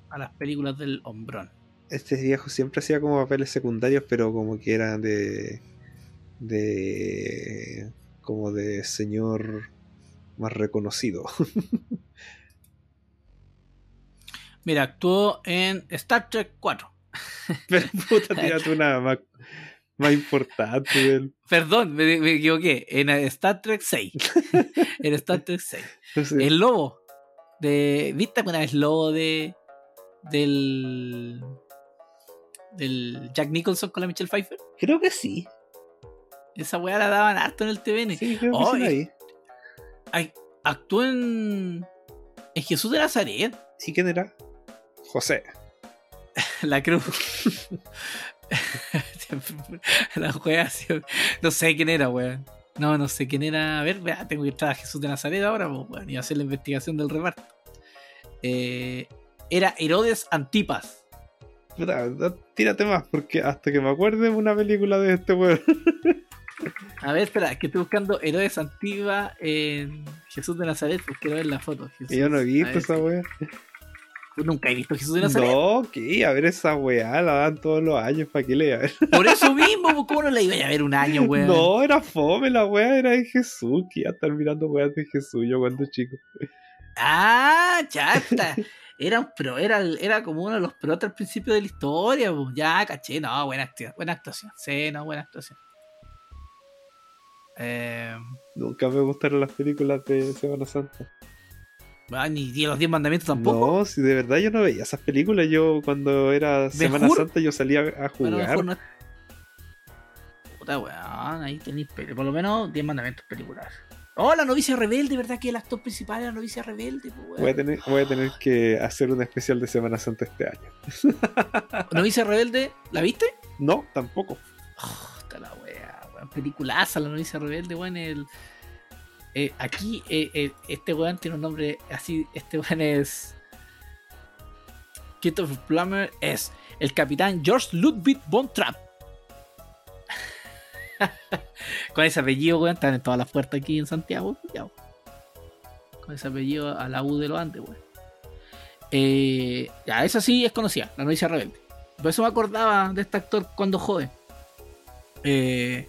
a las películas del hombrón. este viejo siempre hacía como papeles secundarios, pero como que eran de. De. como de señor más reconocido. Mira, actuó en Star Trek 4. Pero puta, tírate una más, más importante del. Perdón, me, me equivoqué. En Star Trek 6. en Star Trek 6. no sé, El lobo. De, ¿Viste alguna vez lobo de. del. del Jack Nicholson con la Michelle Pfeiffer? Creo que sí. Esa weá la daban harto en el TVN. Sí, creo que Oh, sí vi. Ay, actuó en. en Jesús de Nazaret. ¿Y quién era? José. La cruz. la wea, sí. no sé quién era, weón. No, no sé quién era. A ver, vea, tengo que entrar a Jesús de Nazaret ahora, pues, weón, y hacer la investigación del reparto. Eh, era Herodes Antipas. Puta, tírate más, porque hasta que me acuerde una película de este weón. A ver, espera, que estoy buscando Herodes Antipas en Jesús de Nazaret, pues quiero ver la foto. Jesús, yo no he visto esa weá. ¿tú Nunca he visto Jesús de Nazaret. No, ¿qué? A ver esa weá, la dan todos los años, ¿para qué le iba a ver? Por eso mismo, pues, ¿cómo no la iba a ver un año, weón? No, era fome, la weá era de Jesús, que iba a estar mirando weas de Jesús yo cuando chico. Ah, chata. Era, pero era, era como uno de los pelotas al principio de la historia. Ya, caché, no, buena, buena actuación. Sí, no, buena actuación. Eh, Nunca me gustaron las películas de Semana Santa. ah, ni los 10 mandamientos tampoco. No, si de verdad yo no veía esas películas. Yo cuando era Semana Hur? Santa yo salía a jugar. no- Puta weón, ahí tenéis por lo menos 10 mandamientos películas. Oh, la novicia rebelde, ¿verdad? Que el actor principal es la novicia rebelde. Voy a, tener, voy a tener que hacer un especial de Semana Santa este año. Novicia rebelde, ¿la viste? No, tampoco. Oh, está la. Peliculaza la novicia rebelde, weón. El, eh, aquí, eh, eh, este weón tiene un nombre así. Este weón es. Christopher Plummer es el capitán George Ludwig von Trapp. Con ese apellido, weón, están en todas las puertas aquí en Santiago. Con ese apellido a la U de lo antes, weón. Ya, esa sí es conocida, la novicia rebelde. Por eso me acordaba de este actor cuando joven. Eh,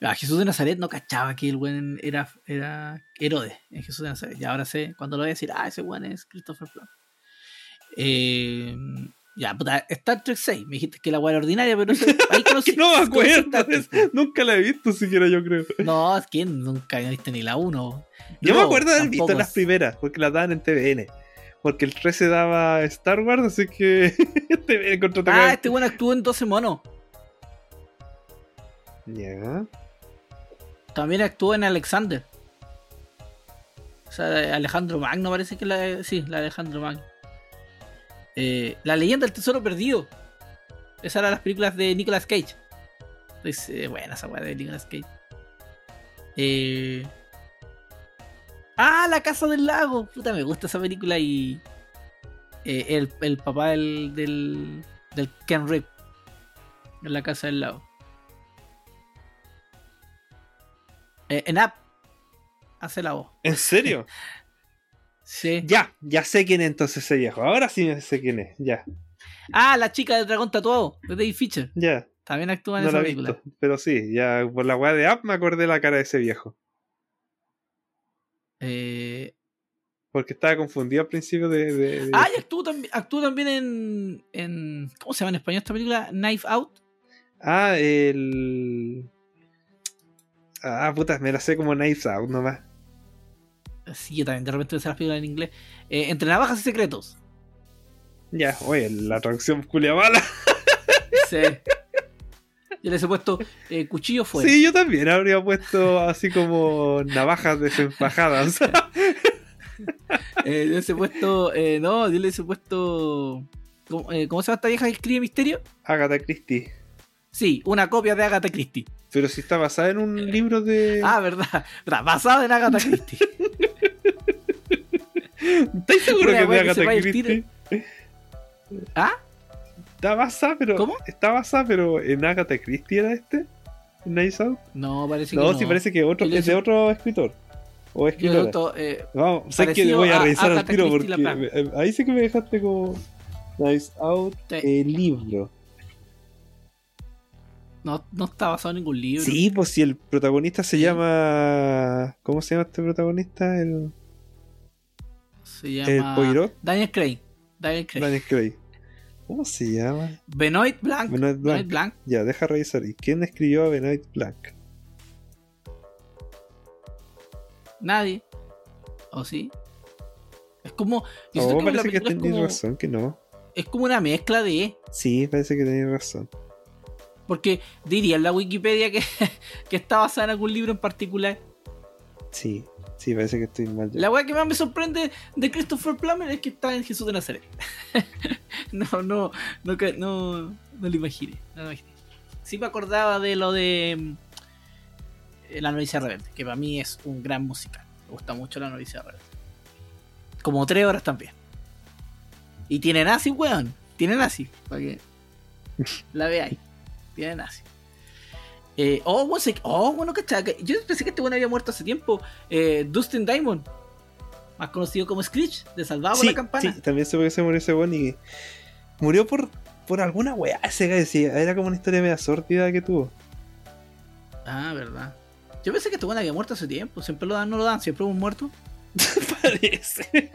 a Jesús de Nazaret no cachaba que el buen era, era Herodes en Jesús de Nazaret. Y ahora sé, cuando lo voy a decir, ah, ese buen es Christopher Plum. Eh, ya, puta, Star Trek 6. Me dijiste que la era ordinaria, pero eso- ahí conocí. No me acuerdo. Nunca la he visto siquiera, yo creo. No, es que nunca viste ni la 1. Yo me acuerdo de haber visto las primeras, porque las daban en TVN. Porque el 13 daba Star Wars, así que TVN contrataba. Ah, este buen actuó en 12 monos. Ya. También actuó en Alexander. O sea, Alejandro Magno parece que la Sí, la Alejandro Magno. Eh, la leyenda del tesoro perdido. Esas eran las películas de Nicolas Cage. Es eh, buena esa weá de Nicolas Cage. Eh... Ah, La Casa del Lago. Puta, me gusta esa película y. eh, el, el papá del, del, del Ken Rip. En La Casa del Lago. Eh, en App. Hace la voz. ¿En serio? Sí. ya, ya sé quién es entonces ese viejo. Ahora sí sé quién es. Ya, Ah, la chica del dragón tatuado. De David Fisher. ya. También actúa en No esa película. visto. Pero sí, ya por la weá de App me acordé la cara de ese viejo. Eh, Porque estaba confundido al principio de. de- de- Ah, y actuó también, actuó también en, en. ¿Cómo se llama en español esta película? Knife Out. Ah, el. Ah, puta, me la sé como Knives Out nomás. Sí, yo también de repente sé las películas en inglés. Eh, Entre navajas y secretos. Ya, oye, la traducción culia mala. Sí. Yo les he puesto eh, cuchillo fuera. Sí, yo también habría puesto así como navajas desenfajadas. Eh, yo les he puesto. eh, no, yo les he puesto. ¿cómo, eh, ¿Cómo se llama esta vieja que escribe misterio? Agatha Christie. Sí, una copia de Agatha Christie. Pero si está basada en un libro de. Ah, verdad. verdad basada en Agatha Christie. ¿Estáis seguro que es de Agatha Christie? ¿Ah? Está basada, pero. ¿Cómo? Está basada, pero en Agatha Christie era este. Nice Out. No, parece que No, no. sí parece que otro, le es de otro escritor. O escritora. le to- eh, Vamos, sé que parecido voy a a revisar al tiro porque eh, ahí sí que me dejaste como Nice Out Sí. el libro. No, no está basado en ningún libro. Sí, pues si el protagonista se llama ¿Cómo se llama este protagonista? El, Se el llama. Poirot, Daniel Craig. Daniel Craig. Daniel Craig. ¿Cómo se llama? Benoit Blanc. Benoit Benoit Blanc. Ya, deja revisar. ¿Y quién escribió a Benoit Blanc? Nadie. ¿O sí? Es como. Yo Oh, que parece que como, razón, que no. es como una mezcla de. Sí, parece que tenías razón. Porque diría en la Wikipedia que, que está basada en algún libro en particular. Sí, sí, parece que estoy mal. ya. La weá que más me sorprende de Christopher Plummer es que está en Jesús de Nazaret. no, no, no, no, no lo imaginé. No lo imaginé. Sí me acordaba de lo de mm, La Novicia Rebelde, que para mí es un gran musical. Me gusta mucho La Novicia Rebelde. Como tres horas también. Y tiene nazi, weón. Tiene nazi. Para que la veáis. Tiene nazi. Eh, oh, bueno, se- oh, bueno, Yo pensé que este bueno había muerto hace tiempo. Eh, Dustin Diamond. Más conocido como Screech, de Salvado por Sí, la Campana. sí, también supe que se murió ese weón y murió por, por alguna weá. Ese sí, era como una historia media sórdida que tuvo. Ah, verdad. Yo pensé que este bueno había muerto hace tiempo. Siempre lo dan, no lo dan. Siempre hubo un muerto. Parece.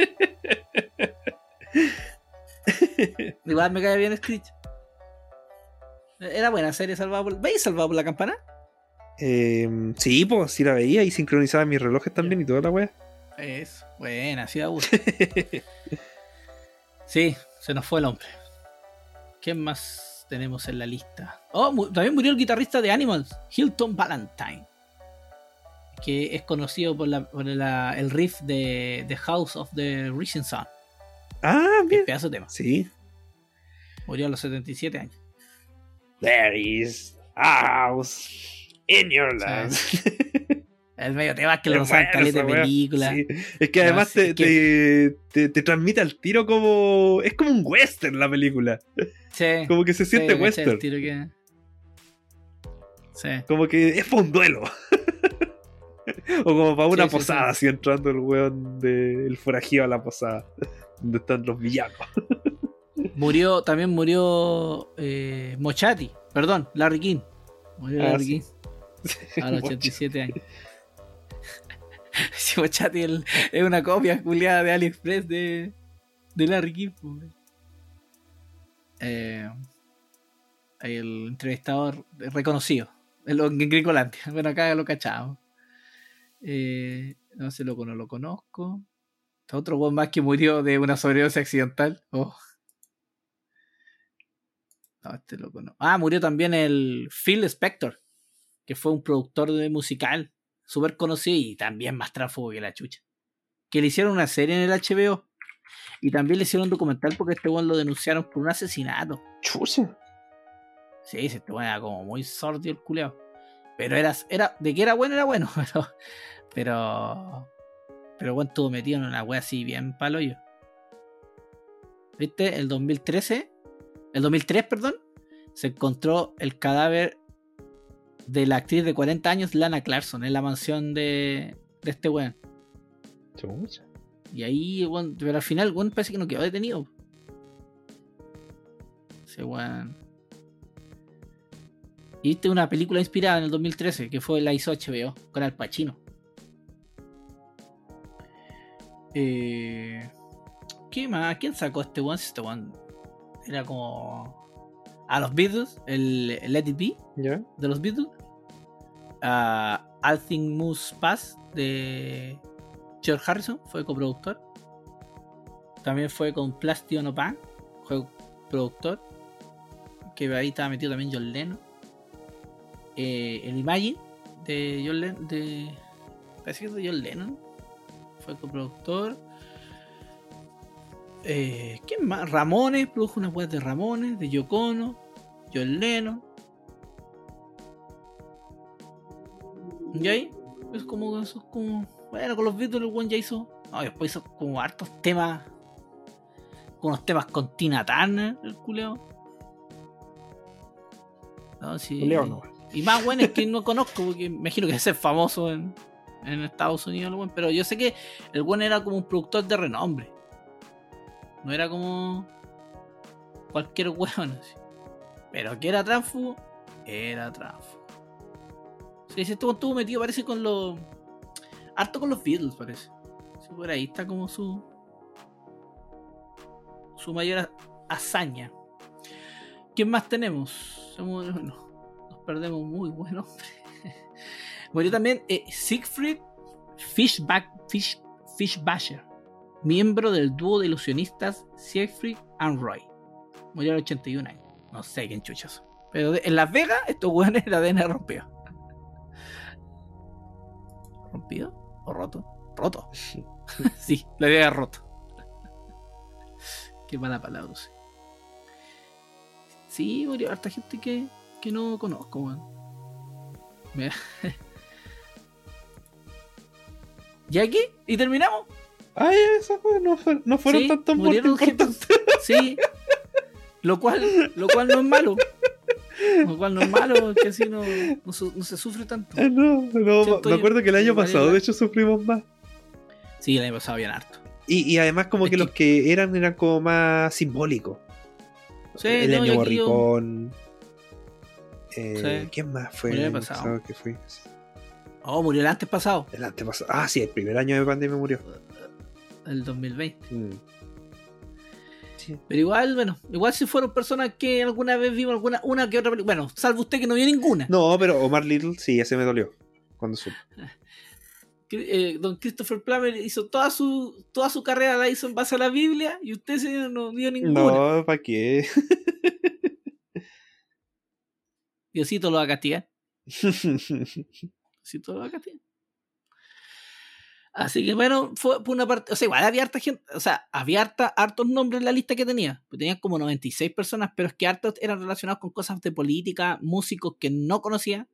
Igual me cae bien Screech. Era buena serie salvada por. ¿Veis salvado por la campana? Eh, sí, pues sí la veía y sincronizaba mis relojes también y toda la wea. Es buena, sí da gusto. Sí, se nos fue el hombre. ¿Quién más tenemos en la lista? Oh, mu- también murió el guitarrista de Animals, Hilton Valentine. Que es conocido por, la- por la- el riff de The House of the Rising Sun. Ah, bien. pedazo de tema. Sí. Murió a los 77 años. There is a house in your land. El medio tema es que lo Es caleta de película. Sí. Es que además sí, te, es te, te- te transmite al tiro como. Es como un western la película. Sí. Como que se Sí, siente el western. tiro que- Sí. Como que es para un duelo. o como para una Sí, sí, posada, así entrando el weón del forajido a la posada. Donde están los villanos. Murió, también murió eh, Mochati, perdón, Larry King. Murió Ah, Larry sí. King a los 87 años. Si Mochati el- es una copia culiada de AliExpress de, de Larry King. Eh, el entrevistador reconocido, el en Gringolandia. Bueno, acá lo cachamos. Eh, no sé, loco, no lo conozco. Otro weón más que murió de una sobredosis accidental. Oh. No, este loco no. Ah, murió también el Phil Spector, que fue un productor de musical súper conocido y también más tráfugo que la chucha. Que le hicieron una serie en el HBO. Y también le hicieron un documental porque este weón lo denunciaron por un asesinato. Chucha. Sí, este weón era como muy sordio el culeado. Pero era, era, de que era bueno, era bueno, pero. Pero. Pero weón estuvo metido en una wea así bien palo yo. ¿Viste? El 2013. El 2003, perdón. Se encontró el cadáver de la actriz de 40 años, Lana Clarkson, en la mansión de, de este weón. Y ahí, weón, pero al final, weón, parece que no quedó detenido. Ese weón. Y viste una película inspirada en el 2013 que fue la hizo HBO con Al Pacino. Eh, ¿Qué más? ¿Quién sacó este weón? Si Este weón era como. A los Beatles, el, el Let It Be de los Beatles. A All Things Must Pass de George Harrison, fue coproductor. También fue con Plastio No Pan, fue productor. Que ahí estaba metido también John Lennon. Eh, el Imagine de John Lennon. De, parece que es de John Lennon. Fue coproductor. Eh, ¿Quién más? Ramones, produjo unas weas de Ramones, de Yocono, John Lennon. Y ahí, es como, eso es como. Bueno, con los Beatles el one ya hizo. No, después hizo como hartos temas. Con unos temas con Tina Turner, el culeo. No, sí. Culeo no. Y más bueno es que no conozco, porque me imagino que es famoso en, en Estados Unidos, el weón, pero yo sé que el buen era como un productor de renombre. No era como cualquier weón. así. Pero que era tránsfugo, era tránsfugo. Sí, ese estuvo, metido, parece, con los. Harto con los Beatles, parece. Sí, por ahí está como su. Su mayor ha- hazaña. ¿Quién más tenemos? Somos- bueno, nos perdemos muy buen hombre. Murió también eh, Siegfried Fishback, Fish, Fishbacher, miembro del dúo de ilusionistas Siegfried and Roy. Murió a los 81 años. No sé quién chuchas. Pero en Las Vegas, estos weones la ADN rompió. ¿Rompido? ¿O roto? Roto. sí, la idea roto. Qué mala palabra, sí. Sí, murió harta gente que, que no conozco, weón. Mira. ¿Y aquí? ¿Y terminamos? Ay, eso fue, no, fue- no fueron Sí, tantos muertos murieron importantes. Sí. Lo cual, lo cual no es malo. Lo cual no es malo, que así no, no, su- no se sufre tanto. Ah, no, no, me acuerdo que el año pasado, de hecho, sufrimos más. Sí, el año pasado bien harto. Y, y además, como Es que que- los que eran eran como más simbólicos. Sí, el no, y año aquí yo- Morricón. Eh, Sí. ¿Quién más fue Murió el año pasado. pasado que fui? Oh, murió el antes pasado, El antepasado. Ah, sí, el primer año de pandemia murió. El 2020. Mm. Sí. Pero igual, bueno, igual si fueron personas que alguna vez vimos alguna, una que otra película. Bueno, salvo usted que no vio ninguna. No, pero Omar Little sí, ese me dolió. Cuando supe. Que, eh, don Christopher Plummer hizo toda su, toda su carrera la hizo en base a la Biblia y usted señor, no vio ninguna. No, ¿para qué? Diosito lo va a castigar. Diosito lo va a castigar. Así que bueno, fue por una parte, o sea, igual había harta gente, o sea, había harta, hartos nombres en la lista que tenía. Pues tenían como 96 personas, pero es que hartos eran relacionados con cosas de política, músicos que no conocía.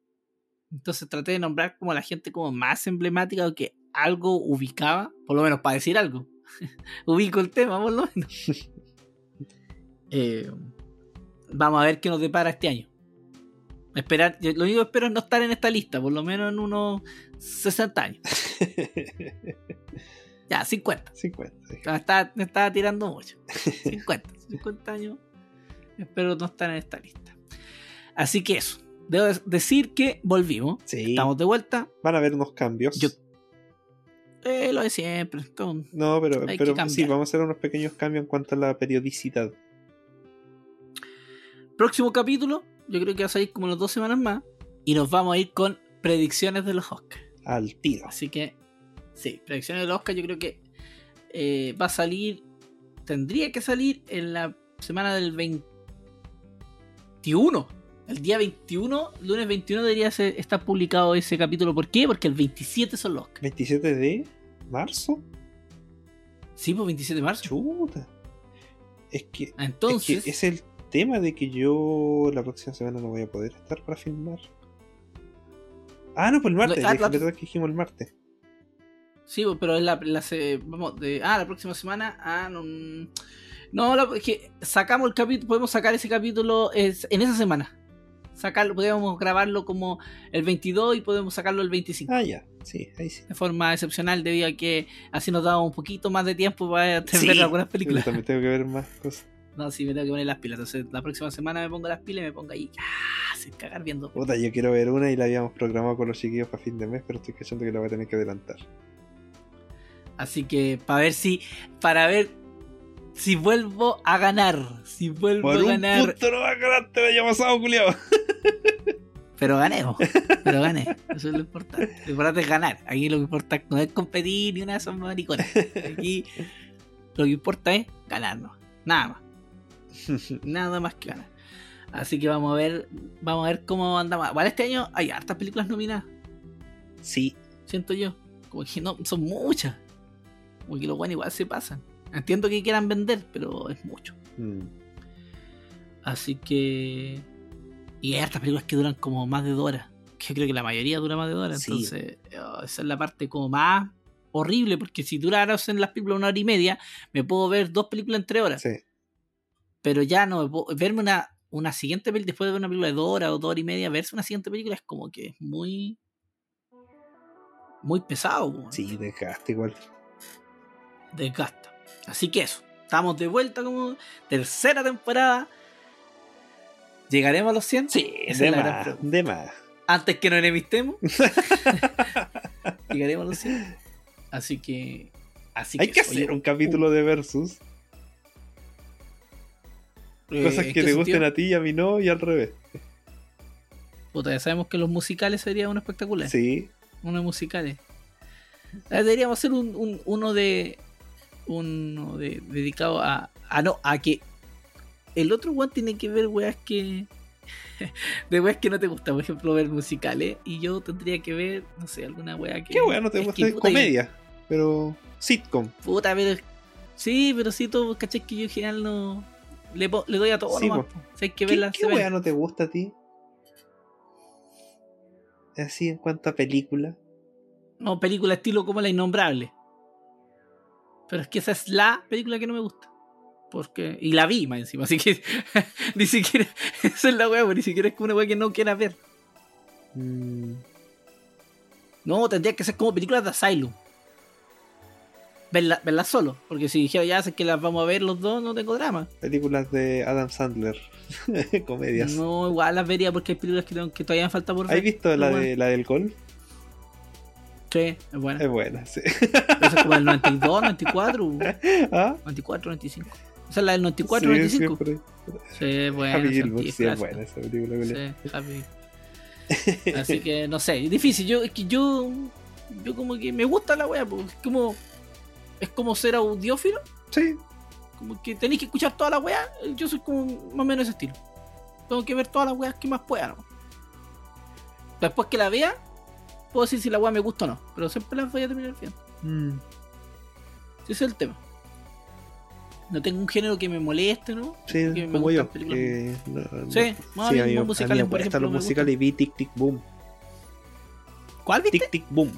Entonces traté de nombrar como a la gente como más emblemática o que algo ubicaba, por lo menos para decir algo. Ubico el tema, por lo menos. Eh, vamos a ver qué nos depara este año. Esperar, lo único que espero es no estar en esta lista, por lo menos en unos 60 años. Ya, 50. 50. Me estaba, me estaba tirando mucho. 50. 50 años. Espero no estar en esta lista. Así que eso. Debo de- decir que volvimos. Sí. Estamos de vuelta. Van a haber unos cambios. Yo- Eh, lo de siempre. No, pero, pero sí, vamos a hacer unos pequeños cambios en cuanto a la periodicidad. Próximo capítulo. Yo creo que va a salir como en dos semanas más. Y nos vamos a ir con predicciones de los Oscars. Al tiro. Así que, sí, predicciones del Oscar yo creo que eh, va a salir, tendría que salir en la semana del 21. El día 21, lunes 21 debería ser, estar publicado ese capítulo. ¿Por qué? Porque el 27 son los Oscars. 27 de marzo. Sí, pues 27 de marzo. Chuta. Es que, Entonces, es que es el tema de que yo la próxima semana no voy a poder estar para filmar. Ah, no, pues el martes. Ah, dije, la- verdad que dijimos el martes. sí, pero es la, la se- vamos, de, ah, la próxima semana, ah, no, mm, no, la- es que sacamos el capítulo, podemos sacar ese capítulo es, en esa semana. Sacarlo, podemos grabarlo como el 22 y podemos sacarlo el 25. Ah, ya. Sí, ahí sí. de forma excepcional debido a que así nos daba un poquito más de tiempo para Sí, ver algunas Yo películas. también tengo que ver más cosas. No, sí, me tengo que poner las pilas. Entonces la próxima semana me pongo las pilas y me pongo ahí ah, sin cagar viendo. Puta, yo quiero ver una y la habíamos programado con los chiquillos para fin de mes, pero estoy cachando que la voy a tener que adelantar. Así que para ver si, para ver si vuelvo a ganar, si vuelvo Por a un ganar, punto no va a ganar, te lo pasado, culiao. pero ganemos, pero gané. Eso es lo importante. Lo importante es ganar. Aquí lo que importa no es competir ni una de esas mariconas. Aquí lo que importa es ganarnos, nada más. Nada más que ganar. Así que vamos a ver, vamos a ver cómo andamos. Igual este año hay hartas películas nominadas, Sí, siento yo. Como que no, son muchas. Como que los buenos igual se pasan. Entiendo que quieran vender, pero es mucho. Mm. Así que. Y hay hartas películas que duran como más de dos horas. Que yo creo que la mayoría dura más de dos horas. Sí. Entonces, oh, esa es la parte como más horrible. Porque si duraran en las películas una hora y media, me puedo ver dos películas en tres horas. sí. Pero ya no verme una, una siguiente película después de ver una película de dos horas o dos horas y media verse una siguiente película es como que es muy muy pesado Sí, desgaste igual. desgasta así que eso estamos de vuelta como tercera temporada llegaremos a los 100 sí esa de es más, de más. antes que nos enemistemos llegaremos a los 100 así que así Hay que. Oye, hacer un capítulo de Versus. Eh, Cosas ¿en que te gusten a ti y a mí no, y al revés. Puta, ya sabemos que los musicales sería uno espectacular Sí, uno de musicales. Deberíamos hacer un, un- uno de. Uno de, dedicado a. A no, a que. El otro one tiene que ver weas que. De weas que no te gustan, por ejemplo, ver musicales. Y yo tendría que ver, no sé, alguna wea que. qué bueno, no te gusta que, puta, comedia, pero sitcom. Puta, pero. Sí, pero sí, todo, caché que yo en general no. Le, doy a todo Sí, nomás, po. po. Si hay que ¿Qué, verla, qué wea no te gusta a ti? Así en cuanto a película. No, película estilo como La Innombrable. Pero es que esa es la película que no me gusta. Porque. Y la vi más encima, así que. ni siquiera. Esa es la wea, ni siquiera es como una wea que no quiera ver. Mm, No, tendría que ser como películas de Asylum. Verla, verla solo. Porque si dijera ya sé que las vamos a ver los dos, no tengo drama. películas de Adam Sandler. Comedias. No, igual las vería porque hay películas que, tengo- que todavía me falta por ver. ¿Has visto la, de, la del golf? Sí, es buena. Es buena, sí. Esa es como el 92, 94, ¿Ah? 94, 95. Esa es la del 94, Sí, 95. siempre. Sí, bueno. Happy Gilmore, sí, es buena esa película. Sí, Happy. Así que no sé, es difícil. Yo, es que yo, yo como que me gusta la wea, pues, es como, es como ser audiófilo, Sí, como que tenéis que escuchar toda la wea. Yo soy como más o menos ese estilo. Tengo que ver todas las weas que más pueda. ¿no? Después que la vea, puedo decir si la wea me gusta o no, pero siempre las voy a terminar viendo. Mm. Ese es el tema. No tengo un género que me moleste, ¿no? Sí, Que me como gustan yo. que no- no- Sí, a sí, mí a mí, los a mí musicales, me por ejemplo, los me musicales vi Tic Tic Boom. ¿Cuál viste? Tic Tic Boom.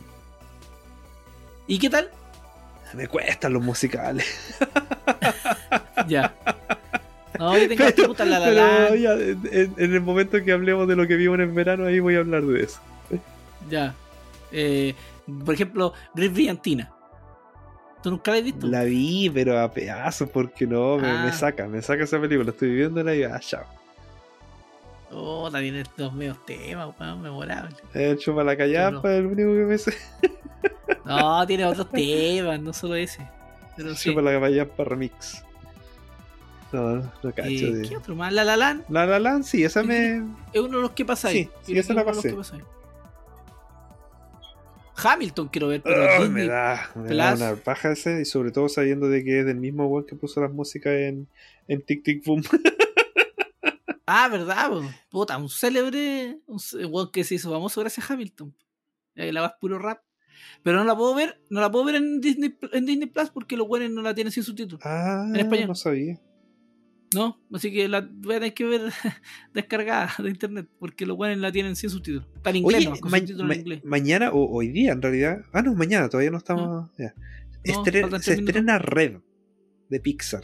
¿Y qué tal? Me cuestan los musicales. Ya. No, yo tengo Pero, puta la la pero la. ya, en, en el momento que hablemos de lo que vimos en verano, ahí voy a hablar de eso. Ya. Eh, por ejemplo, Great Brillantina. ¿Tú nunca la has visto? La vi, pero a pedazos, porque no, me, Ah. me saca, me saca esa película. Estoy viviéndola y ah, chao. Oh, también estos medios temas, weón, memorables. Hecho para la callapa, el único que me sé. No, tiene otros temas, no solo ese. Pero sí. Hecho para la callapa remix. No, no, no cacho. Eh, de- ¿Qué otro más? La La Land La La Land, sí, esa me. es uno de los que pasa ahí. Sí, sí, esa la pasé. Hamilton quiero ver, pero Ay, Disney- me da, me da Plus. una paja ese, y sobre todo sabiendo de que es del mismo weón que puso las músicas en, en Tic Tic Boom. Ah, verdad, po. puta, un célebre, un que se hizo famoso gracias a Hamilton. Ahí la vas puro rap. Pero no la puedo ver, no la puedo ver en Disney, en Disney Plus porque los buenos no la tienen sin subtítulos. Ah, En español. no sabía. No, así que la voy a tener que ver descargada de internet porque los buenos la tienen sin subtítulos. Está en inglés, Oye, ma- subtítulos ma- en inglés. mañana o hoy día en realidad. Ah, no, mañana, todavía no estamos. ya. Estre- faltan se estrena Red de Pixar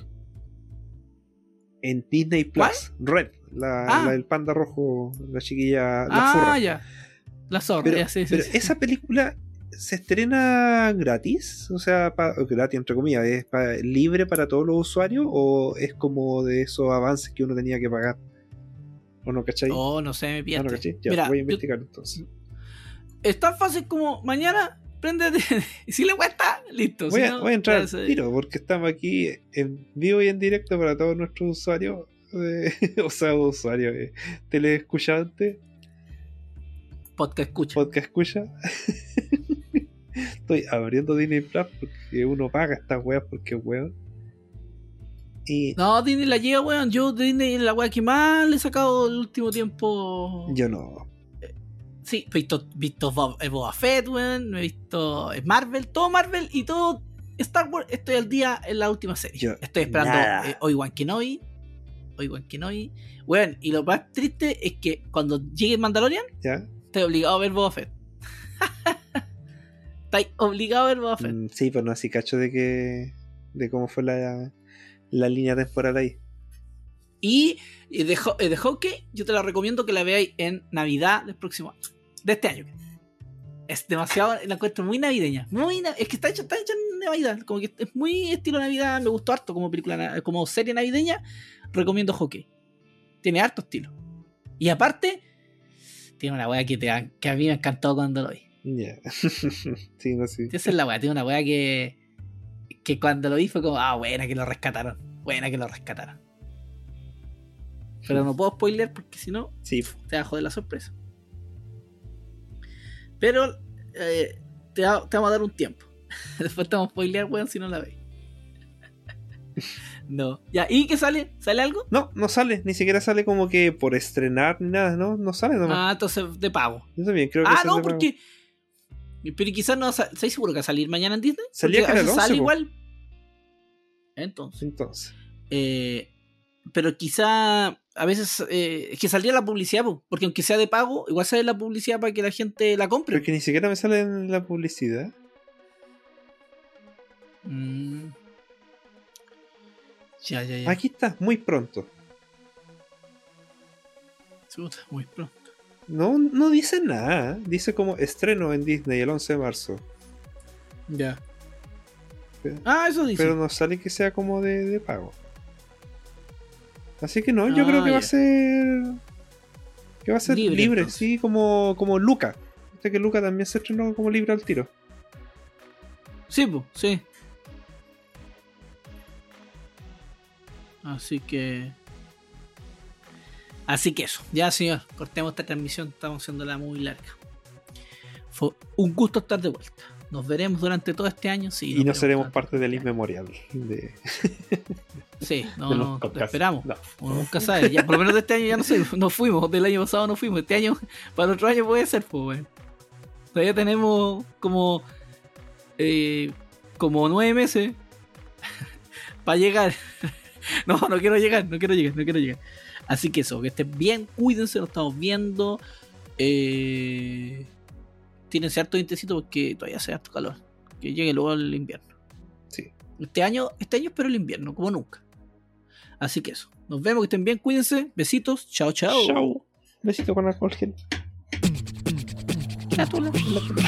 en Disney Plus. Red, la, Ah. la del panda rojo, la chiquilla, la Ah, furra. ya. La zorra, Pero, ya, sí, sí, pero sí. esa película se estrena gratis, o sea, pa- gratis entre comillas, ¿es pa- libre para todos los usuarios o es como de esos avances que uno tenía que pagar? ¿O no cachai? Oh, no sé, me Ah, no cachai. Ya, Mira, voy a yo- investigar entonces. es tan fácil como mañana, préndete. y si le cuesta, listo. Voy si a, no, voy a entrar al tiro porque estamos aquí en vivo y en directo para todos nuestros usuarios, eh, o sea, usuarios, eh, teleescuchantes, Podcast escucha. podcast escucha. Estoy abriendo Disney Plus porque uno paga estas weas porque es weón. Y No, Disney la llega, weón. Yo Disney es la weá que más le he sacado el último tiempo. yo no. Sí, he visto, visto Bob- eh, Boba Fett, weón. He visto eh, Marvel, todo Marvel y todo Star Wars. Estoy al día en la última serie. Yo, Estoy esperando eh, Obi-Wan Kenobi. Obi-Wan Kenobi. Weón, y lo más triste es que cuando llegue Mandalorian, ¿Ya? estoy obligado a ver Boba Fett. Estoy obligado a ver Boba Fett. Mm, sí, pero no así cacho de que. de cómo fue la, la línea temporal ahí. Y eh, de, de Hawkeye, yo te la recomiendo que la veáis en Navidad del próximo año. De este año. Es demasiado, la encuentro muy navideña. Muy na- es que está hecha, está hecha en Navidad. Como que es muy estilo Navidad. Me gustó harto como película, como serie navideña. Recomiendo Hawkeye. Tiene harto estilo. Y aparte, tiene una weá que, te, que a mí me encantó cuando lo vi. Ya. sí, no sé. Esa es la weá. Tiene una weá que, que cuando lo vi fue como, ah, buena que lo rescataron. Buena que lo rescataron. Pero no puedo spoiler porque si no, Sí, te va a joder la sorpresa. Pero eh, te, va- te vamos a dar un tiempo. Después te vamos a spoilear, weón, si no la veis. no. Ya, ¿y qué sale? ¿Sale algo? No, no sale, ni siquiera sale como que por estrenar ni nada, no, no sale nomás. Ah, entonces de pago. Yo también creo que Ah, no, pago. porque. Pero quizás no. ¿Estáis seguro que va a salir mañana en Disney? Salía que a era el veces 11, sale igual. Entonces. Entonces, eh, pero quizá a veces eh, es que saldría la publicidad, po, porque aunque sea de pago, igual sale la publicidad para que la gente la compre. porque ni siquiera me sale en la publicidad. Mm. Ya, ya, ya. Aquí está, muy pronto. Chuta, muy pronto. No, no dice nada, dice como estreno en Disney el 11 de marzo. Ya. Pero- Ah, eso dice. Pero no sale que sea como de, de pago. Así que no, yo Ah, creo que va a ser. Que va a ser Libre, sí, como, como Luca. Viste que Luca también se estrenó como libre al tiro. Sí, po, sí. Así que. Así que eso. Ya, señor, cortemos esta transmisión. Estamos haciéndola muy larga. Fue un gusto estar de vuelta. Nos veremos durante todo este año. Sí, y no seremos parte del durante inmemorial. De, este. Sí, no, de no, lo esperamos. No. Uno nunca sabe. Ya, por lo menos de este año ya no sé. No fuimos. Del año pasado no fuimos. Este año, para otro año puede ser, pues, weón. Todavía tenemos como. eh, como nueve meses para llegar. no, no quiero llegar, no quiero llegar, no quiero llegar. Así que eso, que estén bien, cuídense, nos estamos viendo. Eh, tírense harto dientecito porque todavía hace harto calor. Que llegue luego el invierno. Sí. Este año, este año espero el invierno, como nunca. Así que eso. Nos vemos, que estén bien, cuídense. Besitos. Chao, chao. Chao. Besito con alcohol gel. La tula, la tula.